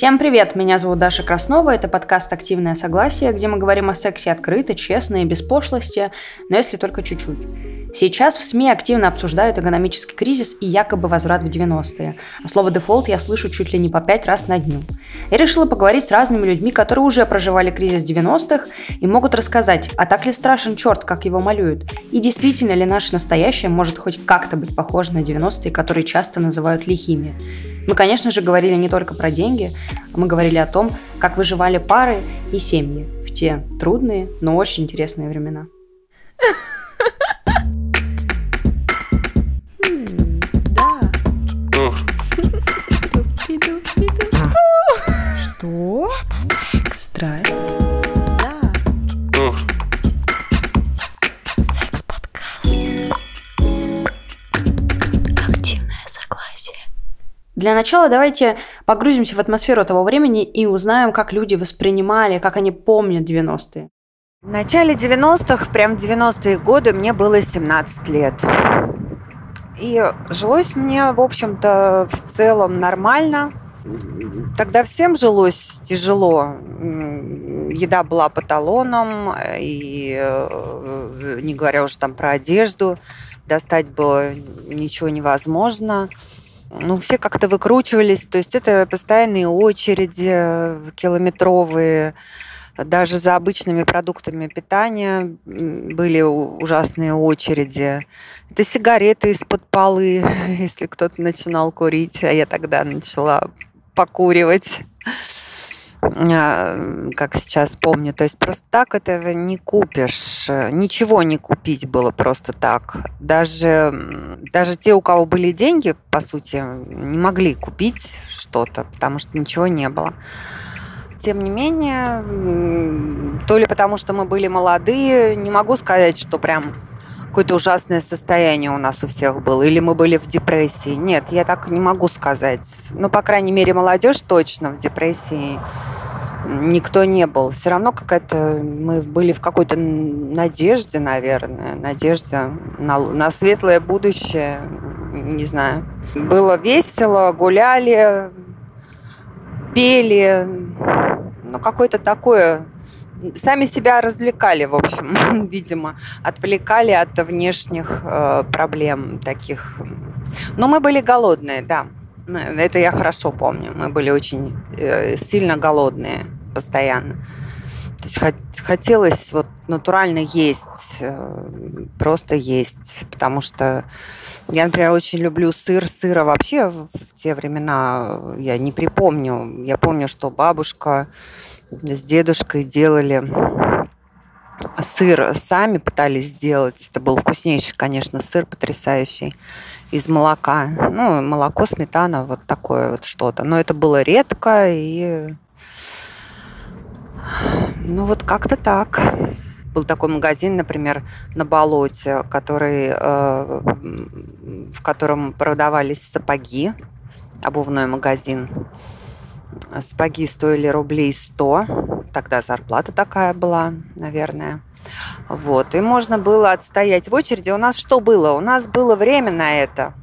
Всем привет, меня зовут Даша Краснова, это подкаст «Активное согласие», где мы говорим о сексе открыто, честно и без пошлости, но если только чуть-чуть. Сейчас в СМИ активно обсуждают экономический кризис и якобы возврат в 90-е. А слово «дефолт» я слышу чуть ли не по пять раз на дню. Я решила поговорить с разными людьми, которые уже проживали кризис 90-х и могут рассказать, а так ли страшен черт, как его малюют, и действительно ли наше настоящее может хоть как-то быть похоже на 90-е, которые часто называют лихими. Мы, конечно же, говорили не только про деньги, мы говорили о том, как выживали пары и семьи в те трудные, но очень интересные времена. Что? Для начала давайте погрузимся в атмосферу того времени и узнаем, как люди воспринимали, как они помнят 90-е. В начале 90-х, прям 90-е годы, мне было 17 лет. И жилось мне, в общем-то, в целом нормально. Тогда всем жилось тяжело. Еда была по талонам, и э, не говоря уже там про одежду, достать было ничего невозможно. Ну, все как-то выкручивались, то есть это постоянные очереди э, километровые, даже за обычными продуктами питания были ужасные очереди. Это сигареты из-под полы, если кто-то начинал курить, а я тогда начала покуривать, как сейчас помню. То есть просто так этого не купишь. Ничего не купить было просто так. Даже, даже те, у кого были деньги, по сути, не могли купить что-то, потому что ничего не было. Тем не менее, то ли потому, что мы были молодые, не могу сказать, что прям какое-то ужасное состояние у нас у всех было, или мы были в депрессии. Нет, я так не могу сказать. Ну, по крайней мере, молодежь точно в депрессии никто не был. Все равно какая-то мы были в какой-то надежде, наверное, надежде на, на светлое будущее, не знаю. Было весело, гуляли, пели, ну, какое-то такое... Сами себя развлекали, в общем, видимо, отвлекали от внешних э, проблем таких. Но мы были голодные, да. Мы- Это я хорошо помню. Мы были очень э, сильно голодные постоянно. То есть хот- хотелось вот натурально есть, э, просто есть, потому что я, например, очень люблю сыр. Сыра вообще в те времена я не припомню. Я помню, что бабушка с дедушкой делали сыр сами пытались сделать. Это был вкуснейший, конечно, сыр потрясающий из молока. Ну, молоко, сметана, вот такое вот что-то. Но это было редко и... Ну, вот как-то так. Был такой магазин, например, на болоте, который, э, в котором продавались сапоги, обувной магазин. Сапоги стоили рублей 100. Тогда зарплата такая была, наверное. Вот. И можно было отстоять в очереди. У нас что было? У нас было время на это.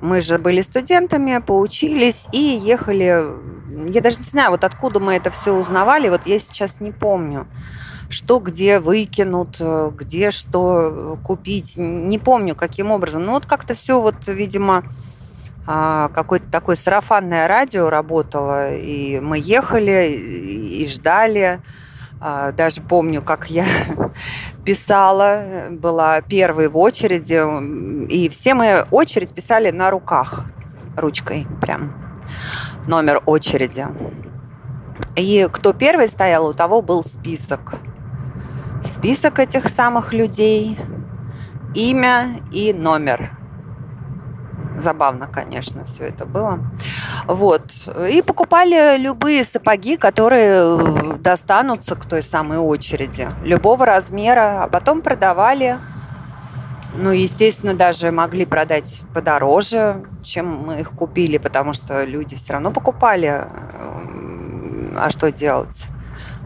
Мы же были студентами, поучились и ехали. Я даже не знаю, вот откуда мы это все узнавали. Вот я сейчас не помню, что где выкинут, где что купить. Не помню, каким образом. Ну вот как-то все вот, видимо, какое-то такое сарафанное радио работало, и мы ехали и ждали. А, Даже помню, как я писала, была первой в очереди, и все мы очередь писали на руках, ручкой прям, номер очереди. И кто первый стоял, у того был список. Список этих самых людей, имя и номер. Забавно, конечно, все это было. Вот. И покупали любые сапоги, которые э, достанутся к той самой очереди. Любого размера. А потом продавали. Ну, естественно, даже могли продать подороже, чем мы их купили, потому что люди все равно покупали. М, А что делать?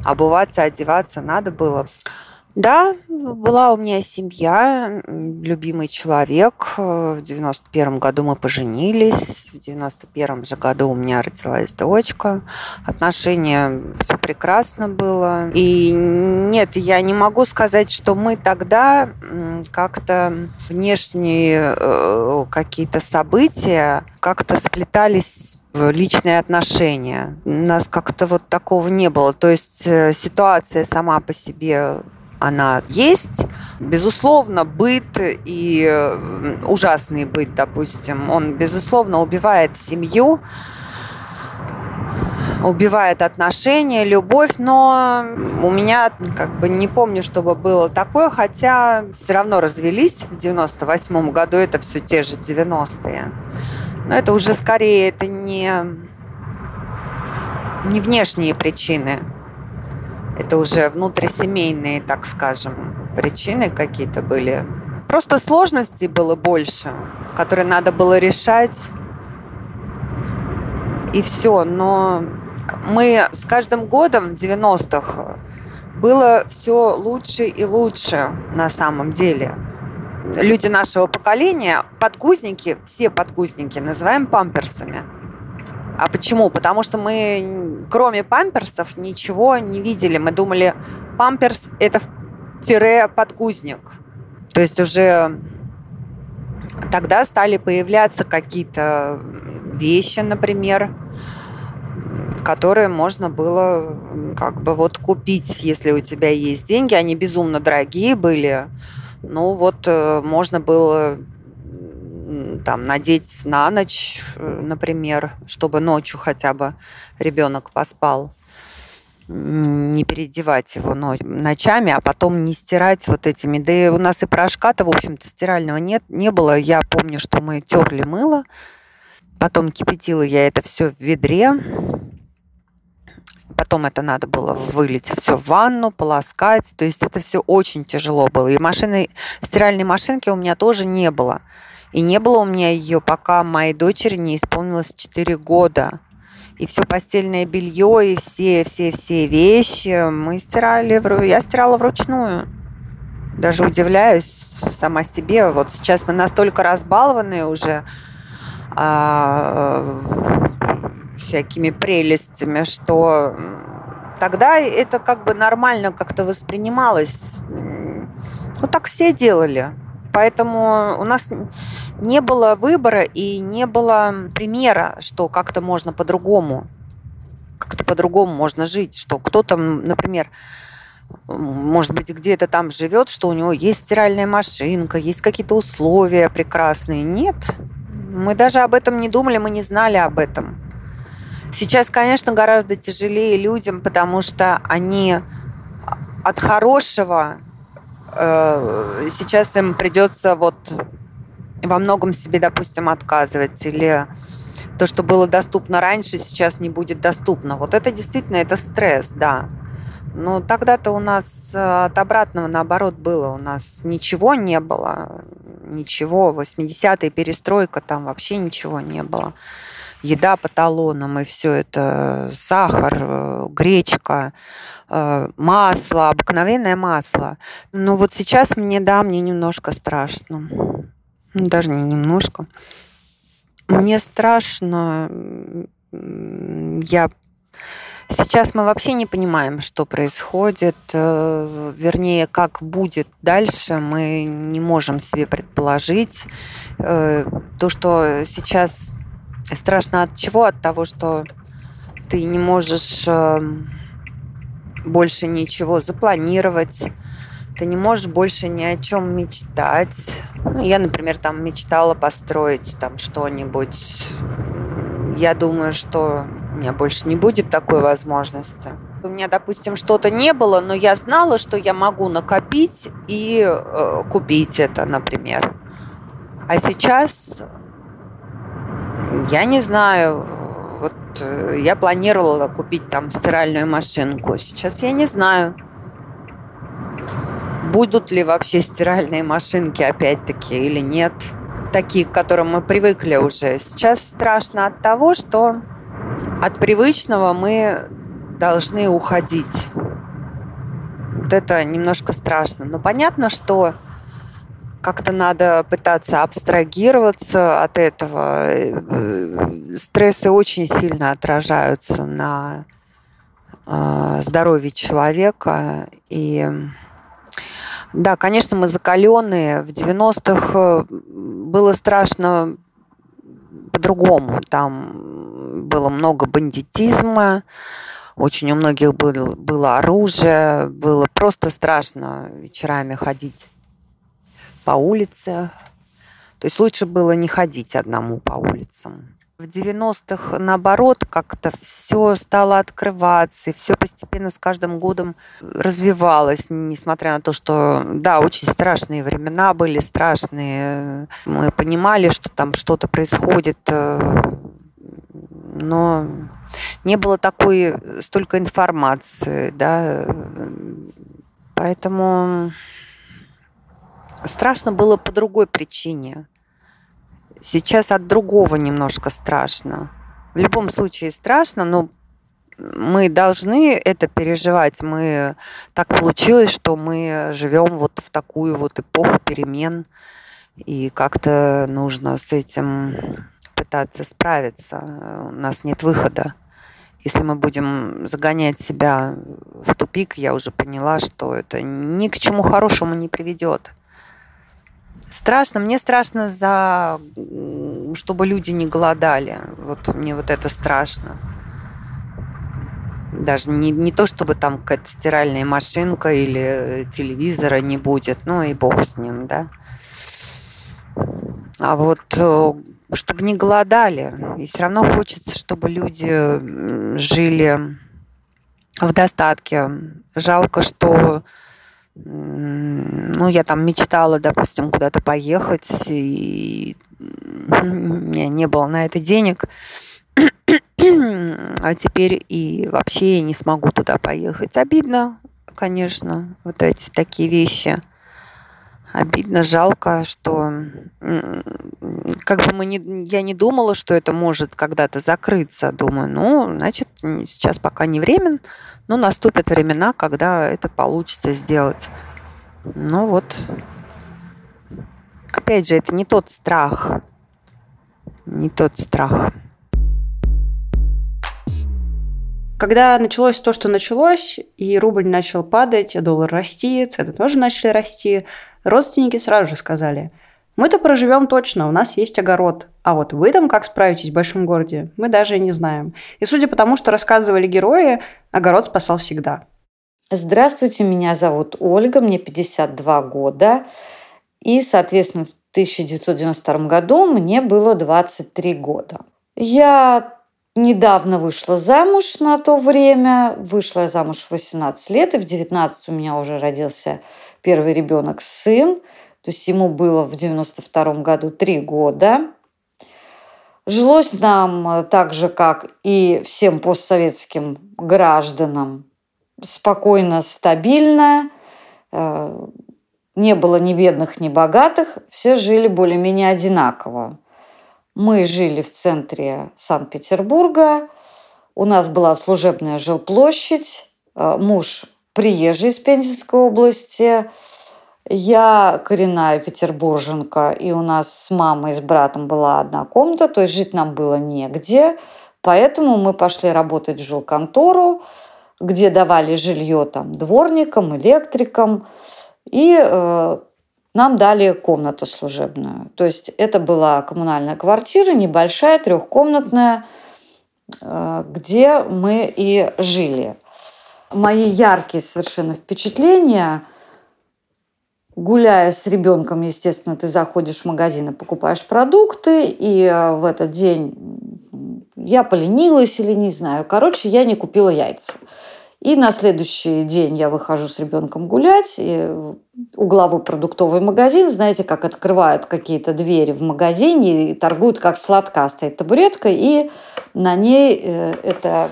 Обуваться, одеваться надо было. Да, была у меня семья, любимый человек. В 91 году мы поженились. В 91 же году у меня родилась дочка. Отношения все прекрасно было. И нет, я не могу сказать, что мы тогда как-то внешние э, какие-то события как-то сплетались личные отношения. У нас как-то вот такого не было. То есть э, ситуация сама по себе она есть. Безусловно, быт и э, ужасный быт, допустим, он, безусловно, убивает семью, убивает отношения, любовь, но у меня как бы не помню, чтобы было такое, хотя все равно развелись в 98 году, это все те же 90-е. Но это уже скорее это не, не внешние причины. Это уже внутрисемейные, так скажем, причины какие-то были. Просто сложностей было больше, которые надо было решать. И все. Но мы с каждым годом в 90-х было все лучше и лучше на самом деле люди нашего поколения подгузники, все подгузники называем памперсами. А почему? Потому что мы, кроме памперсов, ничего не видели. Мы думали, памперс – это тире подгузник. То есть уже тогда стали появляться какие-то вещи, например, которые можно было как бы вот купить, если у тебя есть деньги. Они безумно дорогие были. Ну вот э, можно было там надеть на ночь, э, например, чтобы ночью хотя бы ребенок поспал не переодевать его ночами, а потом не стирать вот этими. Да и у нас и порошка-то, в общем-то, стирального нет, не было. Я помню, что мы терли мыло, потом кипятила я это все в ведре, Потом это надо было вылить все в ванну, полоскать. То есть это все очень тяжело было. И машины, стиральной машинки у меня тоже не было. И не было у меня ее, пока моей дочери не исполнилось 4 года. И все постельное белье, и все, все, все вещи мы стирали, я стирала вручную. Даже удивляюсь сама себе. Вот сейчас мы настолько разбалованы уже а, всякими прелестями, что тогда это как бы нормально как-то воспринималось. Вот так все делали. Поэтому у нас не было выбора и не было примера, что как-то можно по-другому, как-то по-другому можно жить, что кто-то, например, может быть, где-то там живет, что у него есть стиральная машинка, есть какие-то условия прекрасные. Нет, мы даже об этом не думали, мы не знали об этом. Сейчас, конечно, гораздо тяжелее людям, потому что они от хорошего э, сейчас им придется вот во многом себе, допустим, отказывать или то, что было доступно раньше, сейчас не будет доступно. Вот это действительно это стресс, да. Но тогда-то у нас э, от обратного наоборот было. У нас ничего не было. Ничего. 80-е перестройка, там вообще ничего не было еда по талонам, и все это сахар, э, гречка, э, масло, обыкновенное масло. Но вот сейчас мне, да, мне немножко страшно. Ну, даже не немножко. Мне страшно. Я Сейчас мы вообще не понимаем, что происходит, э, вернее, как будет дальше, мы не можем себе предположить. То, что сейчас Страшно от чего? От того, что ты не можешь эм, больше ничего запланировать, ты не можешь больше ни о чем мечтать. Ну, я, например, там мечтала построить там что-нибудь. Я думаю, что у меня больше не будет такой возможности. У меня, допустим, что-то не было, но я знала, что я могу накопить и э, купить это, например. А сейчас я не знаю. Вот э, я планировала купить там стиральную машинку. Сейчас я не знаю. Будут ли вообще стиральные машинки опять-таки или нет. Такие, к которым мы привыкли уже. Сейчас страшно от того, что от привычного мы должны уходить. Вот это немножко страшно. Но понятно, что как-то надо пытаться абстрагироваться от этого. Э, стрессы очень сильно отражаются на э, здоровье человека. И да, конечно, мы закаленные. В 90-х было страшно по-другому. Там было много бандитизма, очень у многих было, было оружие, было просто страшно вечерами ходить по улице. То есть лучше было не ходить одному по улицам. В 90-х, наоборот, как-то все стало открываться, и все постепенно с каждым годом развивалось, несмотря на то, что, да, очень страшные времена были, страшные. Мы понимали, что там что-то происходит, э, но не было такой столько информации, да, поэтому страшно было по другой причине. Сейчас от другого немножко страшно. В любом случае страшно, но мы должны это переживать. Мы так получилось, что мы живем вот в такую вот эпоху перемен, и как-то нужно с этим пытаться справиться. У нас нет выхода. Если мы будем загонять себя в тупик, я уже поняла, что это ни к чему хорошему не приведет. Страшно, мне страшно за, чтобы люди не голодали. Вот мне вот это страшно. Даже не, не то, чтобы там какая-то стиральная машинка или телевизора не будет, ну и бог с ним, да. А вот э, чтобы не голодали. И все равно хочется, чтобы люди жили в достатке. Жалко, что ну, я там мечтала, допустим, куда-то поехать, и у меня не было на это денег. А теперь и вообще я не смогу туда поехать. Обидно, конечно, вот эти такие вещи – обидно, жалко, что как бы мы не, я не думала, что это может когда-то закрыться. Думаю, ну, значит, сейчас пока не время, но наступят времена, когда это получится сделать. Ну вот, опять же, это не тот страх, не тот страх. Когда началось то, что началось, и рубль начал падать, доллар расти, цены тоже начали расти, Родственники сразу же сказали, мы-то проживем точно, у нас есть огород. А вот вы там как справитесь в большом городе, мы даже и не знаем. И судя по тому, что рассказывали герои, огород спасал всегда. Здравствуйте, меня зовут Ольга, мне 52 года. И, соответственно, в 1992 году мне было 23 года. Я недавно вышла замуж на то время. Вышла я замуж в 18 лет, и в 19 у меня уже родился первый ребенок сын, то есть ему было в 92 году три года. Жилось нам э, так же, как и всем постсоветским гражданам, спокойно, стабильно. Э, не было ни бедных, ни богатых. Все жили более-менее одинаково. Мы жили в центре Санкт-Петербурга. У нас была служебная жилплощадь. Э, муж приезжий из Пензенской области. Я коренная петербурженка, и у нас с мамой и с братом была одна комната, то есть жить нам было негде. Поэтому мы пошли работать в жилконтору, где давали жилье там дворникам, электрикам, и э, нам дали комнату служебную. То есть это была коммунальная квартира, небольшая, трехкомнатная, э, где мы и жили мои яркие совершенно впечатления, гуляя с ребенком, естественно, ты заходишь в магазин и покупаешь продукты, и э, в этот день я поленилась или не знаю. Короче, я не купила яйца. И на следующий день я выхожу с ребенком гулять, и угловой продуктовый магазин, знаете, как открывают какие-то двери в магазине и торгуют как сладка, стоит табуретка, и на ней э, это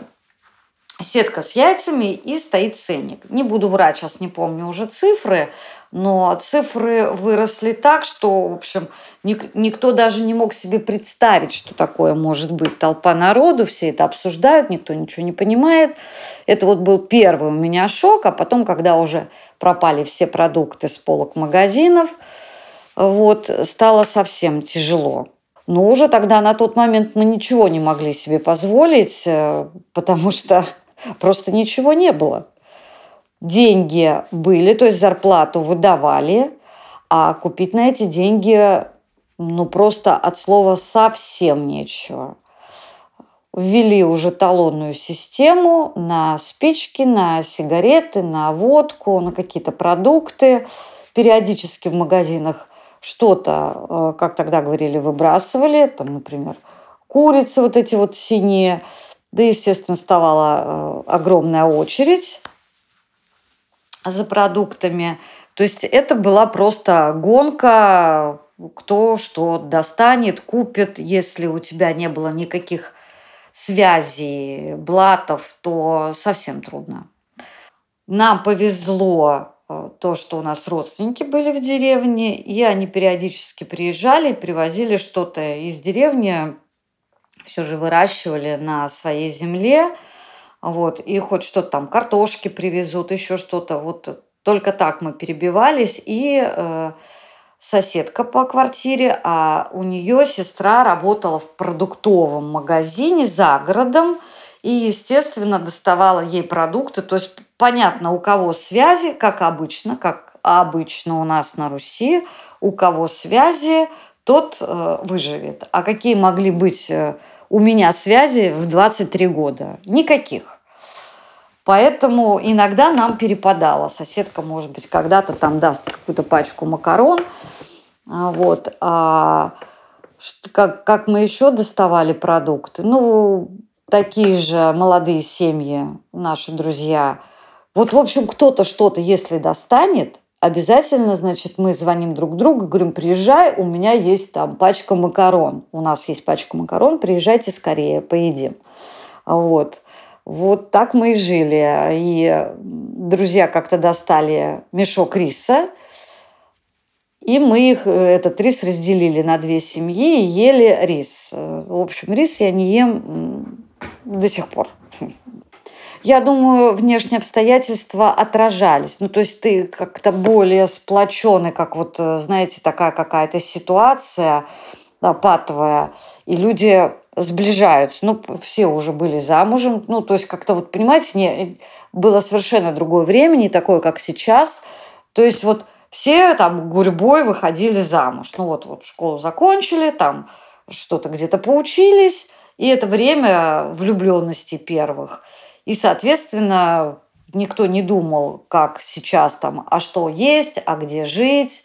сетка с яйцами и стоит ценник. Не буду врать, сейчас не помню уже цифры, но цифры выросли так, что, в общем, ник- никто даже не мог себе представить, что такое может быть. Толпа народу, все это обсуждают, никто ничего не понимает. Это вот был первый у меня шок, а потом, когда уже пропали все продукты с полок магазинов, вот, стало совсем тяжело. Но уже тогда на тот момент мы ничего не могли себе позволить, э, потому что просто ничего не было деньги были, то есть зарплату выдавали, а купить на эти деньги, ну, просто от слова совсем нечего. Ввели уже талонную систему на спички, на сигареты, на водку, на какие-то продукты. Периодически в магазинах что-то, э, как тогда говорили, выбрасывали. Там, например, курицы вот эти вот синие. Да, естественно, вставала э, огромная очередь за продуктами. То есть это была просто гонка, кто что достанет, купит. Если у тебя не было никаких связей, блатов, то совсем трудно. Нам повезло э, то, что у нас родственники были в деревне, и они периодически приезжали, привозили что-то из деревни, все же выращивали на своей земле – вот, и хоть что-то там, картошки привезут, еще что-то. Вот только так мы перебивались. И э, соседка по квартире, а у нее сестра работала в продуктовом магазине за городом. И, естественно, доставала ей продукты. То есть, понятно, у кого связи, как обычно, как обычно у нас на Руси, у кого связи, тот э, выживет. А какие могли быть э, у меня связи в 23 года. Никаких. Поэтому иногда нам перепадало. Соседка, может быть, когда-то там даст какую-то пачку макарон. А, вот. А как, как мы еще доставали продукты? Ну, такие же молодые семьи, наши друзья. Вот, в общем, кто-то что-то, если достанет, обязательно, значит, мы звоним друг другу, говорим, приезжай, у меня есть там пачка макарон. У нас есть пачка макарон, приезжайте скорее, поедим. Вот. Вот так мы и жили. И друзья как-то достали мешок риса, и мы их, этот рис разделили на две семьи и ели рис. В общем, рис я не ем до сих пор. Я думаю, внешние обстоятельства отражались. Ну, то есть ты как-то более сплоченный, как вот, э, знаете, такая какая-то ситуация да, патовая, и люди сближаются. Ну, все уже были замужем. Ну, то есть как-то вот, понимаете, не, было совершенно другое время, не такое, как сейчас. То есть вот все там гурьбой выходили замуж. Ну, вот, вот школу закончили, там что-то где-то поучились, и это время влюбленности первых – и, соответственно, никто не думал, как сейчас там, а что есть, а где жить,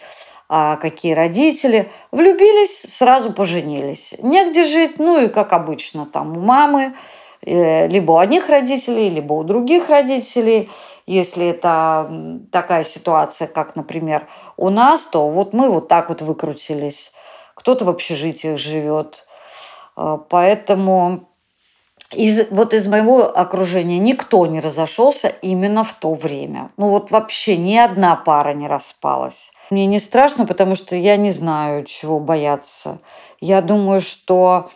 а какие родители. Влюбились, сразу поженились. Негде жить, ну и как обычно, там у мамы, э, либо у одних родителей, либо у других родителей. Если это такая ситуация, как, например, у нас, то вот мы вот так вот выкрутились. Кто-то в общежитиях живет. Э, поэтому из, вот из моего окружения никто не разошелся именно в то время. Ну вот вообще ни одна пара не распалась. Мне не страшно, потому что я не знаю, чего бояться. Я думаю, что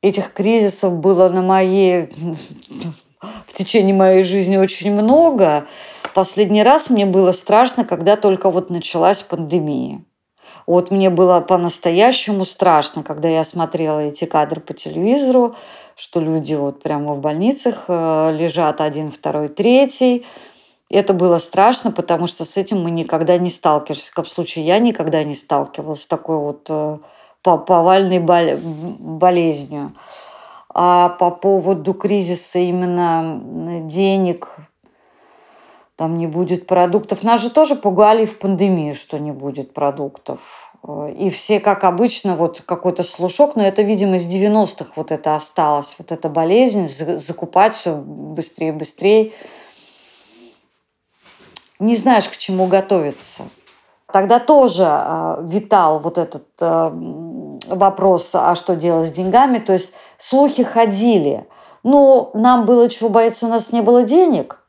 этих кризисов было на моей в течение моей жизни очень много. Последний раз мне было страшно, когда только вот началась пандемия. Вот мне было по-настоящему страшно, когда я смотрела эти кадры по телевизору, что люди вот прямо в больницах э, лежат один, второй, третий. Это было страшно, потому что с этим мы никогда не сталкивались. В случае я никогда не сталкивалась с такой вот э, повальной болезнью. А по поводу кризиса именно денег, там не будет продуктов. Нас же тоже пугали в пандемию, что не будет продуктов. И все, как обычно, вот какой-то слушок, но это, видимо, из 90-х вот это осталось, вот эта болезнь, закупать все быстрее и быстрее. Не знаешь, к чему готовиться. Тогда тоже э, витал вот этот э, вопрос, а что делать с деньгами. То есть слухи ходили. Но нам было чего бояться, у нас не было денег.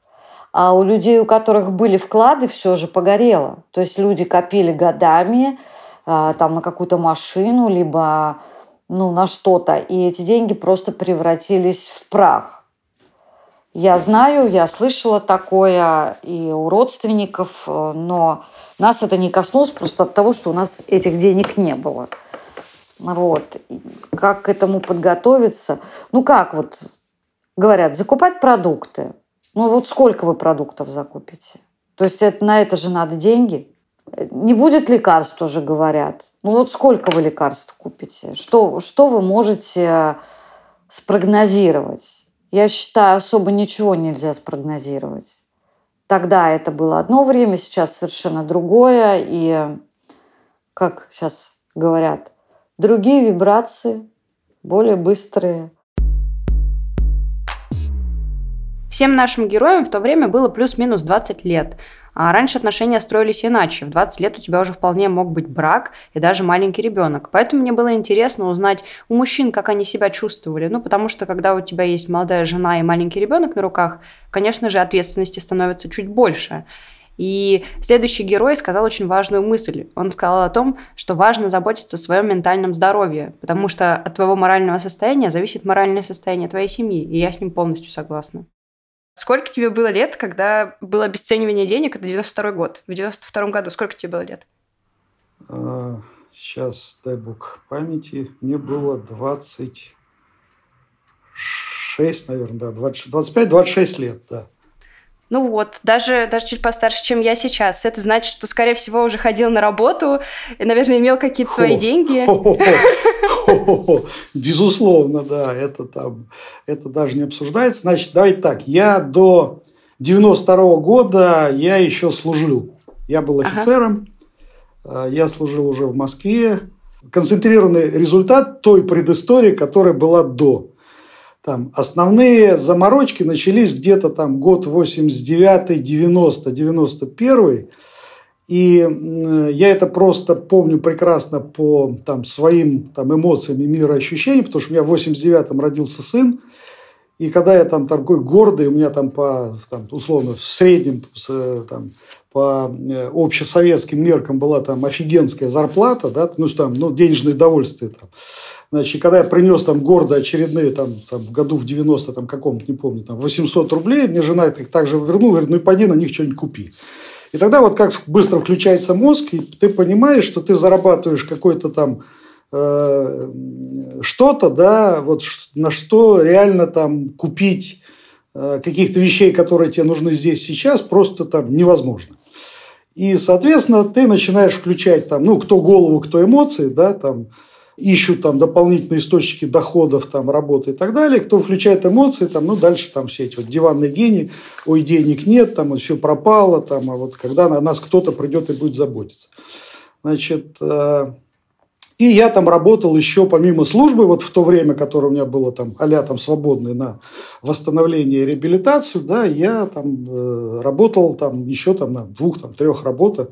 А у людей, у которых были вклады, все же погорело. То есть люди копили годами а, там на какую-то машину, либо ну, на что-то. И эти деньги просто превратились в прах. Я знаю, я слышала такое и у родственников, но нас это не коснулось просто от того, что у нас этих денег не было. Вот. Как к этому подготовиться? Ну как вот говорят, закупать продукты. Ну вот сколько вы продуктов закупите? То есть это, на это же надо деньги. Не будет лекарств, тоже говорят. Ну вот сколько вы лекарств купите? Что, что вы можете спрогнозировать? Я считаю, особо ничего нельзя спрогнозировать. Тогда это было одно время, сейчас совершенно другое. И, как сейчас говорят, другие вибрации, более быстрые. Всем нашим героям в то время было плюс-минус 20 лет. А раньше отношения строились иначе. В 20 лет у тебя уже вполне мог быть брак и даже маленький ребенок. Поэтому мне было интересно узнать у мужчин, как они себя чувствовали. Ну, потому что когда у тебя есть молодая жена и маленький ребенок на руках, конечно же, ответственности становится чуть больше. И следующий герой сказал очень важную мысль. Он сказал о том, что важно заботиться о своем ментальном здоровье, потому что от твоего морального состояния зависит моральное состояние твоей семьи. И я с ним полностью согласна. Сколько тебе было лет, когда было обесценивание денег? Это 92 год. В 92 году сколько тебе было лет? А, сейчас, дай бог памяти, мне было 26, наверное, да, 25-26 лет, да. Ну вот, даже, даже чуть постарше, чем я сейчас. Это значит, что, скорее всего, уже ходил на работу и, наверное, имел какие-то свои деньги. Безусловно, да, это там, это даже не обсуждается. Значит, давайте так, я до 92 -го года я еще служил. Я был офицером, ага. я служил уже в Москве. Концентрированный результат той предыстории, которая была до. Там основные заморочки начались где-то там год 89, 90, 91. И я это просто помню прекрасно по там, своим там, эмоциям и мироощущениям, потому что у меня в 89-м родился сын. И когда я там такой гордый, у меня там по, там, условно, в среднем там, по э, общесоветским меркам была там офигенская зарплата, да, ну, там, ну, денежное довольствие там. Значит, когда я принес там гордо очередные, там, там в году в 90 там каком-то, не помню, там 800 рублей, мне жена их также вернула, говорит, ну и пойди на них что-нибудь купи. И тогда вот как быстро включается мозг, и ты понимаешь, что ты зарабатываешь какой-то там э, что-то, да, вот на что реально там купить э, каких-то вещей, которые тебе нужны здесь сейчас, просто там невозможно. И, соответственно, ты начинаешь включать там, ну, кто голову, кто эмоции, да, там, ищут там дополнительные источники доходов, там, работы и так далее. Кто включает эмоции, там, ну, дальше там все эти вот диванные гении, ой, денег нет, там, все пропало, там, а вот когда на нас кто-то придет и будет заботиться. Значит, э, и я там работал еще помимо службы, вот в то время, которое у меня было там а там свободное на восстановление и реабилитацию, да, я там э, работал там еще там на двух, там, трех работах,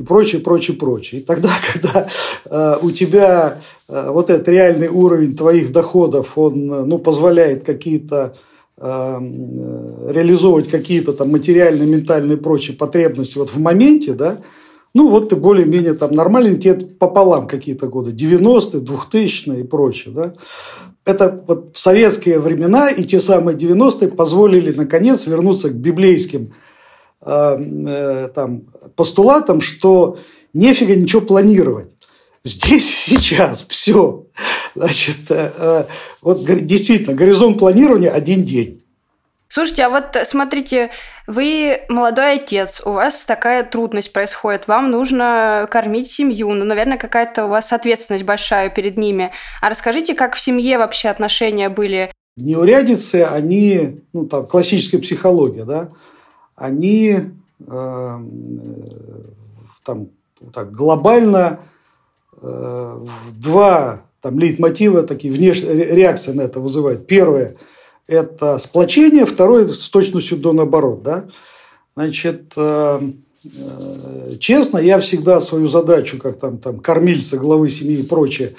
и прочее, прочее, прочее. И тогда, когда э, у тебя э, вот этот реальный уровень твоих доходов, он э, ну, позволяет какие-то э, э, реализовывать какие-то там материальные, ментальные прочие потребности вот в моменте, да, ну, вот ты более-менее там нормальный, тебе пополам какие-то годы, 90-е, 2000-е и прочее, да. Это вот в советские времена и те самые 90-е позволили, наконец, вернуться к библейским там, постулатом, что нефига ничего планировать. Здесь сейчас все. Значит, э, вот действительно, горизонт планирования один день. Слушайте, а вот смотрите, вы молодой отец, у вас такая трудность происходит, вам нужно кормить семью, ну, наверное, какая-то у вас ответственность большая перед ними. А расскажите, как в семье вообще отношения были? Неурядицы, они, ну, там, классическая психология, да, они э, там, так, глобально э, два там, лейтмотива, такие внешние реакции на это вызывают. Первое – это сплочение, второе – с точностью до наоборот. Да? Значит, э, честно, я всегда свою задачу, как там, там кормильца, главы семьи и прочее,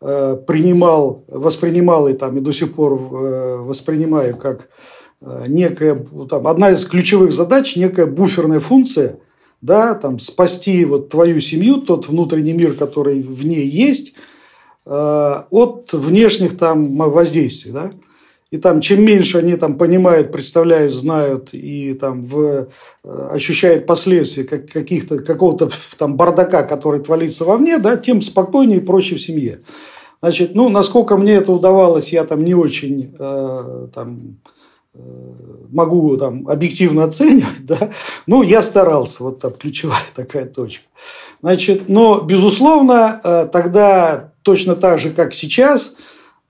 э, принимал, воспринимал и там и до сих пор э, воспринимаю как э, некая, там, одна из ключевых задач, некая буферная функция, да, там, спасти вот твою семью, тот внутренний мир, который в ней есть, от внешних там воздействий, да. И там, чем меньше они там понимают, представляют, знают и там в, ощущают последствия как, каких-то, какого-то там бардака, который творится вовне, да, тем спокойнее и проще в семье. Значит, ну, насколько мне это удавалось, я там не очень э, там, э, могу там объективно оценивать, да, ну, я старался, вот там ключевая такая точка. Значит, но, безусловно, э, тогда точно так же, как сейчас,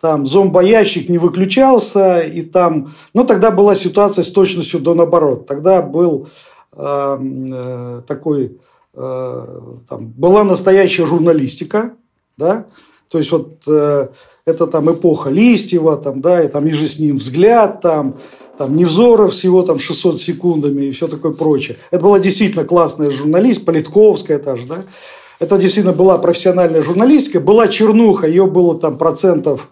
там зомбоящик не выключался, и там, ну, тогда была ситуация с точностью до наоборот. Тогда был э, э, такой, э, там, была настоящая журналистика, да, то есть вот э, это там эпоха Листьева, там, да, и там и же с ним взгляд, там, там Невзоров с его там 600 секундами и все такое прочее. Это была действительно классная журналист, Политковская та же, да. Это действительно была профессиональная журналистика, была чернуха, ее было там процентов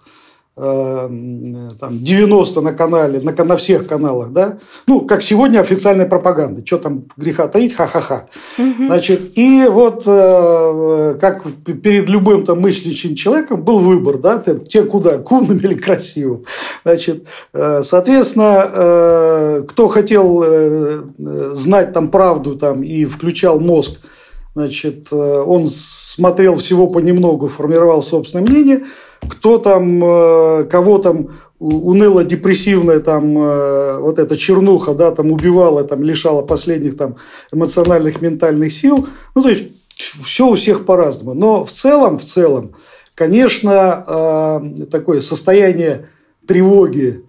там 90 на канале, на, на всех каналах, да, ну, как сегодня официальная пропаганда, что там греха таить, ха-ха-ха. Угу. Значит, и вот э, как перед любым там мыслящим человеком был выбор, да, ты, те куда, к умным или красивым. Значит, э, соответственно, э, кто хотел э, знать там правду там и включал мозг, значит, э, он смотрел всего понемногу, формировал собственное мнение – кто там, э, кого там уныло-депрессивная там э, вот эта чернуха, да, там убивала, там лишала последних там эмоциональных, ментальных сил. Ну, то есть, все у всех по-разному. Но в целом, в целом, конечно, э, такое состояние тревоги,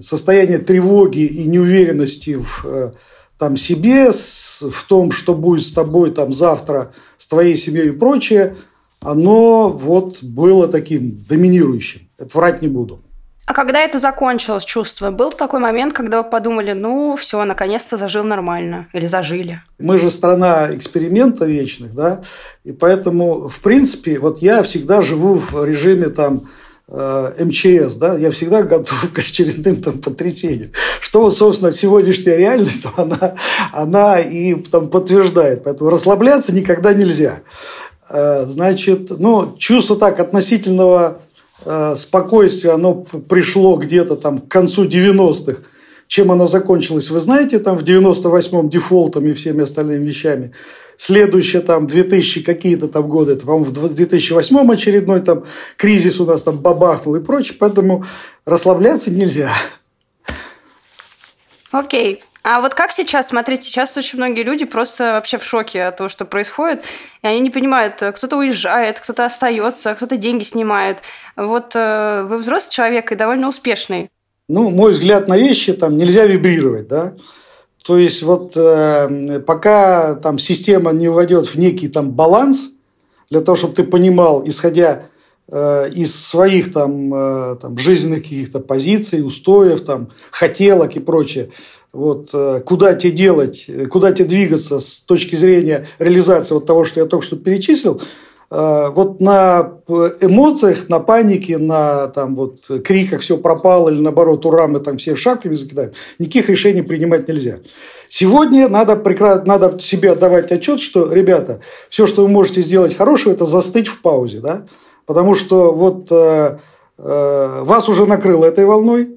состояние тревоги и неуверенности в там, себе, в том, что будет с тобой там завтра, с твоей семьей и прочее – оно вот было таким доминирующим. Это врать не буду. А когда это закончилось, чувство? Был такой момент, когда вы подумали, ну, все, наконец-то зажил нормально или зажили? Мы же страна эксперимента вечных, да, и поэтому, в принципе, вот я всегда живу в режиме там э, МЧС, да, я всегда готов к очередным там потрясениям. Что вот, собственно, сегодняшняя реальность, она, она и там подтверждает. Поэтому расслабляться никогда нельзя. Э, значит, ну, чувство так относительного э, спокойствия, оно пришло где-то там к концу 90-х. Чем оно закончилось, вы знаете, там в 98-м дефолтом и всеми остальными вещами. Следующее там 2000 какие-то там годы, это, по-моему, в 2008 очередной там кризис у нас там бабахнул и прочее, поэтому расслабляться нельзя. Окей. А вот как сейчас, смотрите, сейчас очень многие люди просто вообще в шоке от того, что происходит, и они не понимают, кто-то уезжает, кто-то остается, кто-то деньги снимает. Вот э, вы взрослый человек и довольно успешный. Ну, мой взгляд на вещи, там нельзя вибрировать, да. То есть вот э, пока там система не войдет в некий там баланс, для того, чтобы ты понимал, исходя э, из своих там, э, там жизненных каких-то позиций, устоев, там, хотелок и прочее, вот, э, куда тебе делать, куда тебе двигаться с точки зрения реализации вот того, что я только что перечислил, э, вот на эмоциях, на панике, на там, вот, криках все пропало или наоборот, ура, мы там все шапками закидаем, никаких решений принимать нельзя. Сегодня надо, прекра... надо себе отдавать отчет, что, ребята, все, что вы можете сделать хорошего, это застыть в паузе. Да? Потому что вот э, э, вас уже накрыло этой волной,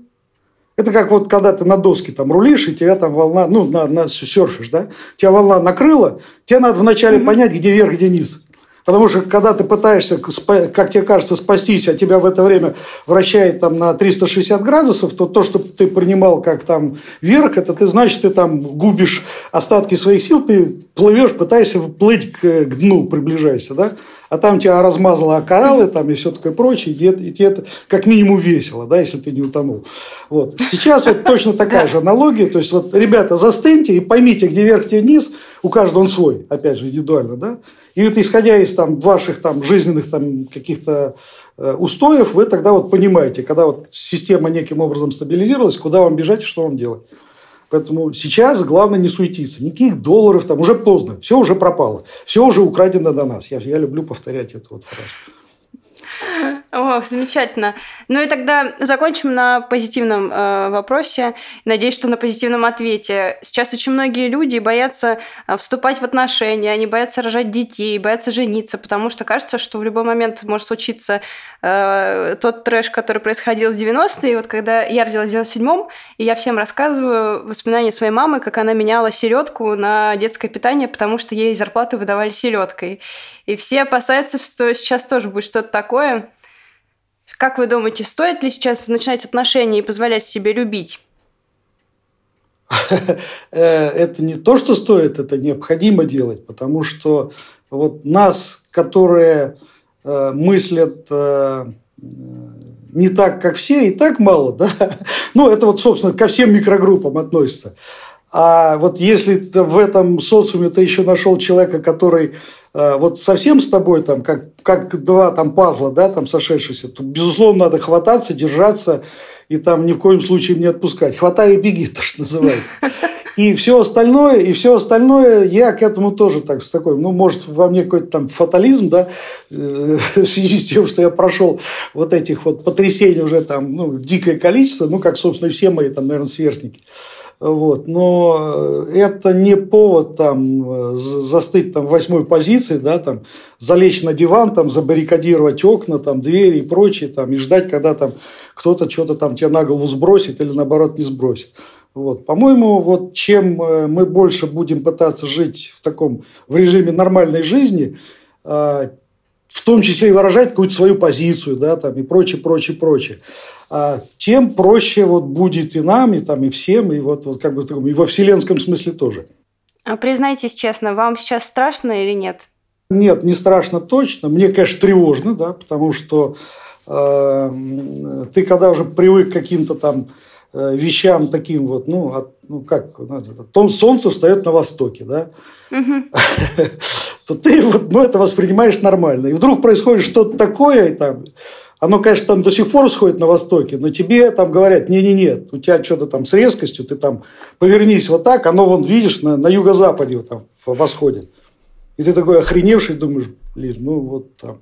это как вот когда ты на доске там рулишь, и тебя там волна, ну, на, на серфишь, да? Тебя волна накрыла, тебе надо вначале mm-hmm. понять, где верх, где низ. Потому что когда ты пытаешься, как тебе кажется, спастись, а тебя в это время вращает там на 360 градусов, то то, что ты принимал как там вверх, это ты, значит, ты там губишь остатки своих сил, ты плывешь, пытаешься плыть к, к дну, приближаешься, да? а там тебя размазало кораллы там и все такое прочее, и, и тебе это как минимум весело, да, если ты не утонул. Вот. Сейчас вот точно такая же аналогия, то есть вот, ребята, застыньте и поймите, где вверх, где вниз, у каждого он свой, опять же, индивидуально, да, и вот исходя из там ваших там жизненных там каких-то э, устоев, вы тогда вот понимаете, когда вот система неким образом стабилизировалась, куда вам бежать и что вам делать. Поэтому сейчас главное не суетиться. Никаких долларов там уже поздно. Все уже пропало. Все уже украдено до нас. Я, я люблю повторять эту вот фразу. О, замечательно. Ну и тогда закончим на позитивном э, вопросе. Надеюсь, что на позитивном ответе. Сейчас очень многие люди боятся э, вступать в отношения, они боятся рожать детей, боятся жениться, потому что кажется, что в любой момент может случиться э, тот трэш, который происходил в 90-е. И вот когда я родилась в 97-м, и я всем рассказываю воспоминания своей мамы, как она меняла селедку на детское питание, потому что ей зарплату выдавали селедкой. И все опасаются, что сейчас тоже будет что-то такое. Как вы думаете, стоит ли сейчас начинать отношения и позволять себе любить? Э, это не то, что стоит, это необходимо делать, потому что вот нас, которые э, мыслят э, не так, как все, и так мало, да. Ну, это вот, собственно, ко всем микрогруппам относится. А вот если в этом социуме ты еще нашел человека, который э, вот совсем с тобой, там, как, как два там, пазла, да, там, сошедшиеся, то, безусловно, надо хвататься, держаться и там ни в коем случае не отпускать. Хватай и беги, то, что называется. И все остальное, и все остальное, я к этому тоже так, с такой, ну, может, во мне какой-то там фатализм, да, э, в связи с тем, что я прошел вот этих вот потрясений уже там, ну, дикое количество, ну, как, собственно, все мои там, наверное, сверстники. Вот. Но это не повод там, застыть там, в восьмой позиции, да, там, залечь на диван, там, забаррикадировать окна, там, двери и прочее, там, и ждать, когда там, кто-то что-то там тебе на голову сбросит или наоборот не сбросит. Вот. По-моему, вот чем э, мы больше будем пытаться жить в таком в режиме нормальной жизни, в том числе и выражать какую-то свою позицию, да, там, и прочее, прочее, прочее, тем проще вот будет и нам, и, там, и всем, и, вот, вот как бы, и во вселенском смысле тоже. А признайтесь честно, вам сейчас страшно или нет? Нет, не страшно точно. Мне, конечно, тревожно, да, потому что э, ты когда уже привык к каким-то там э, вещам таким вот, ну, от, ну как, ну, то солнце встает на востоке, да, то ты вот, ну, это воспринимаешь нормально. И вдруг происходит что-то такое, и там, оно, конечно, там до сих пор сходит на Востоке, но тебе там говорят, не-не-не, у тебя что-то там с резкостью, ты там повернись вот так, оно вон, видишь, на, на юго-западе вот там восходит. И ты такой охреневший, думаешь, блин, ну вот там.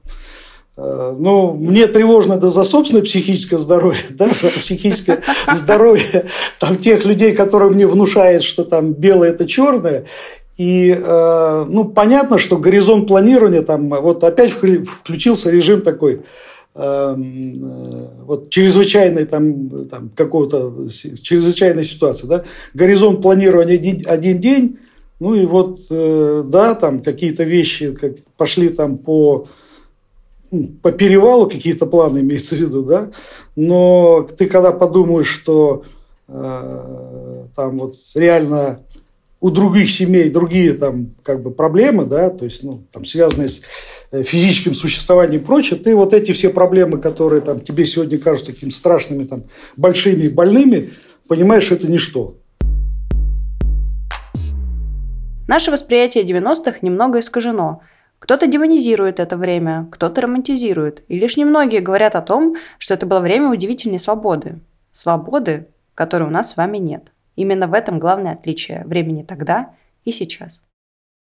Э, ну, мне тревожно да, за собственное психическое здоровье, да, за психическое здоровье там, тех людей, которые мне внушают, что там белое – это черное. И, э, ну, понятно, что горизонт планирования, там, вот опять включился режим такой – вот чрезвычайной там, там какого-то чрезвычайной ситуации, да, горизонт планирования один, один день, ну и вот, э, да, там какие-то вещи как пошли там по, ну, по перевалу, какие-то планы имеется в виду, да, но ты когда подумаешь, что э, там вот реально у других семей другие там как бы проблемы, да, то есть, ну, там связанные с э, физическим существованием и прочее, ты вот эти все проблемы, которые там тебе сегодня кажутся такими страшными, там, большими и больными, понимаешь, это ничто. Наше восприятие 90-х немного искажено. Кто-то демонизирует это время, кто-то романтизирует. И лишь немногие говорят о том, что это было время удивительной свободы. Свободы, которой у нас с вами нет. Именно в этом главное отличие времени тогда и сейчас.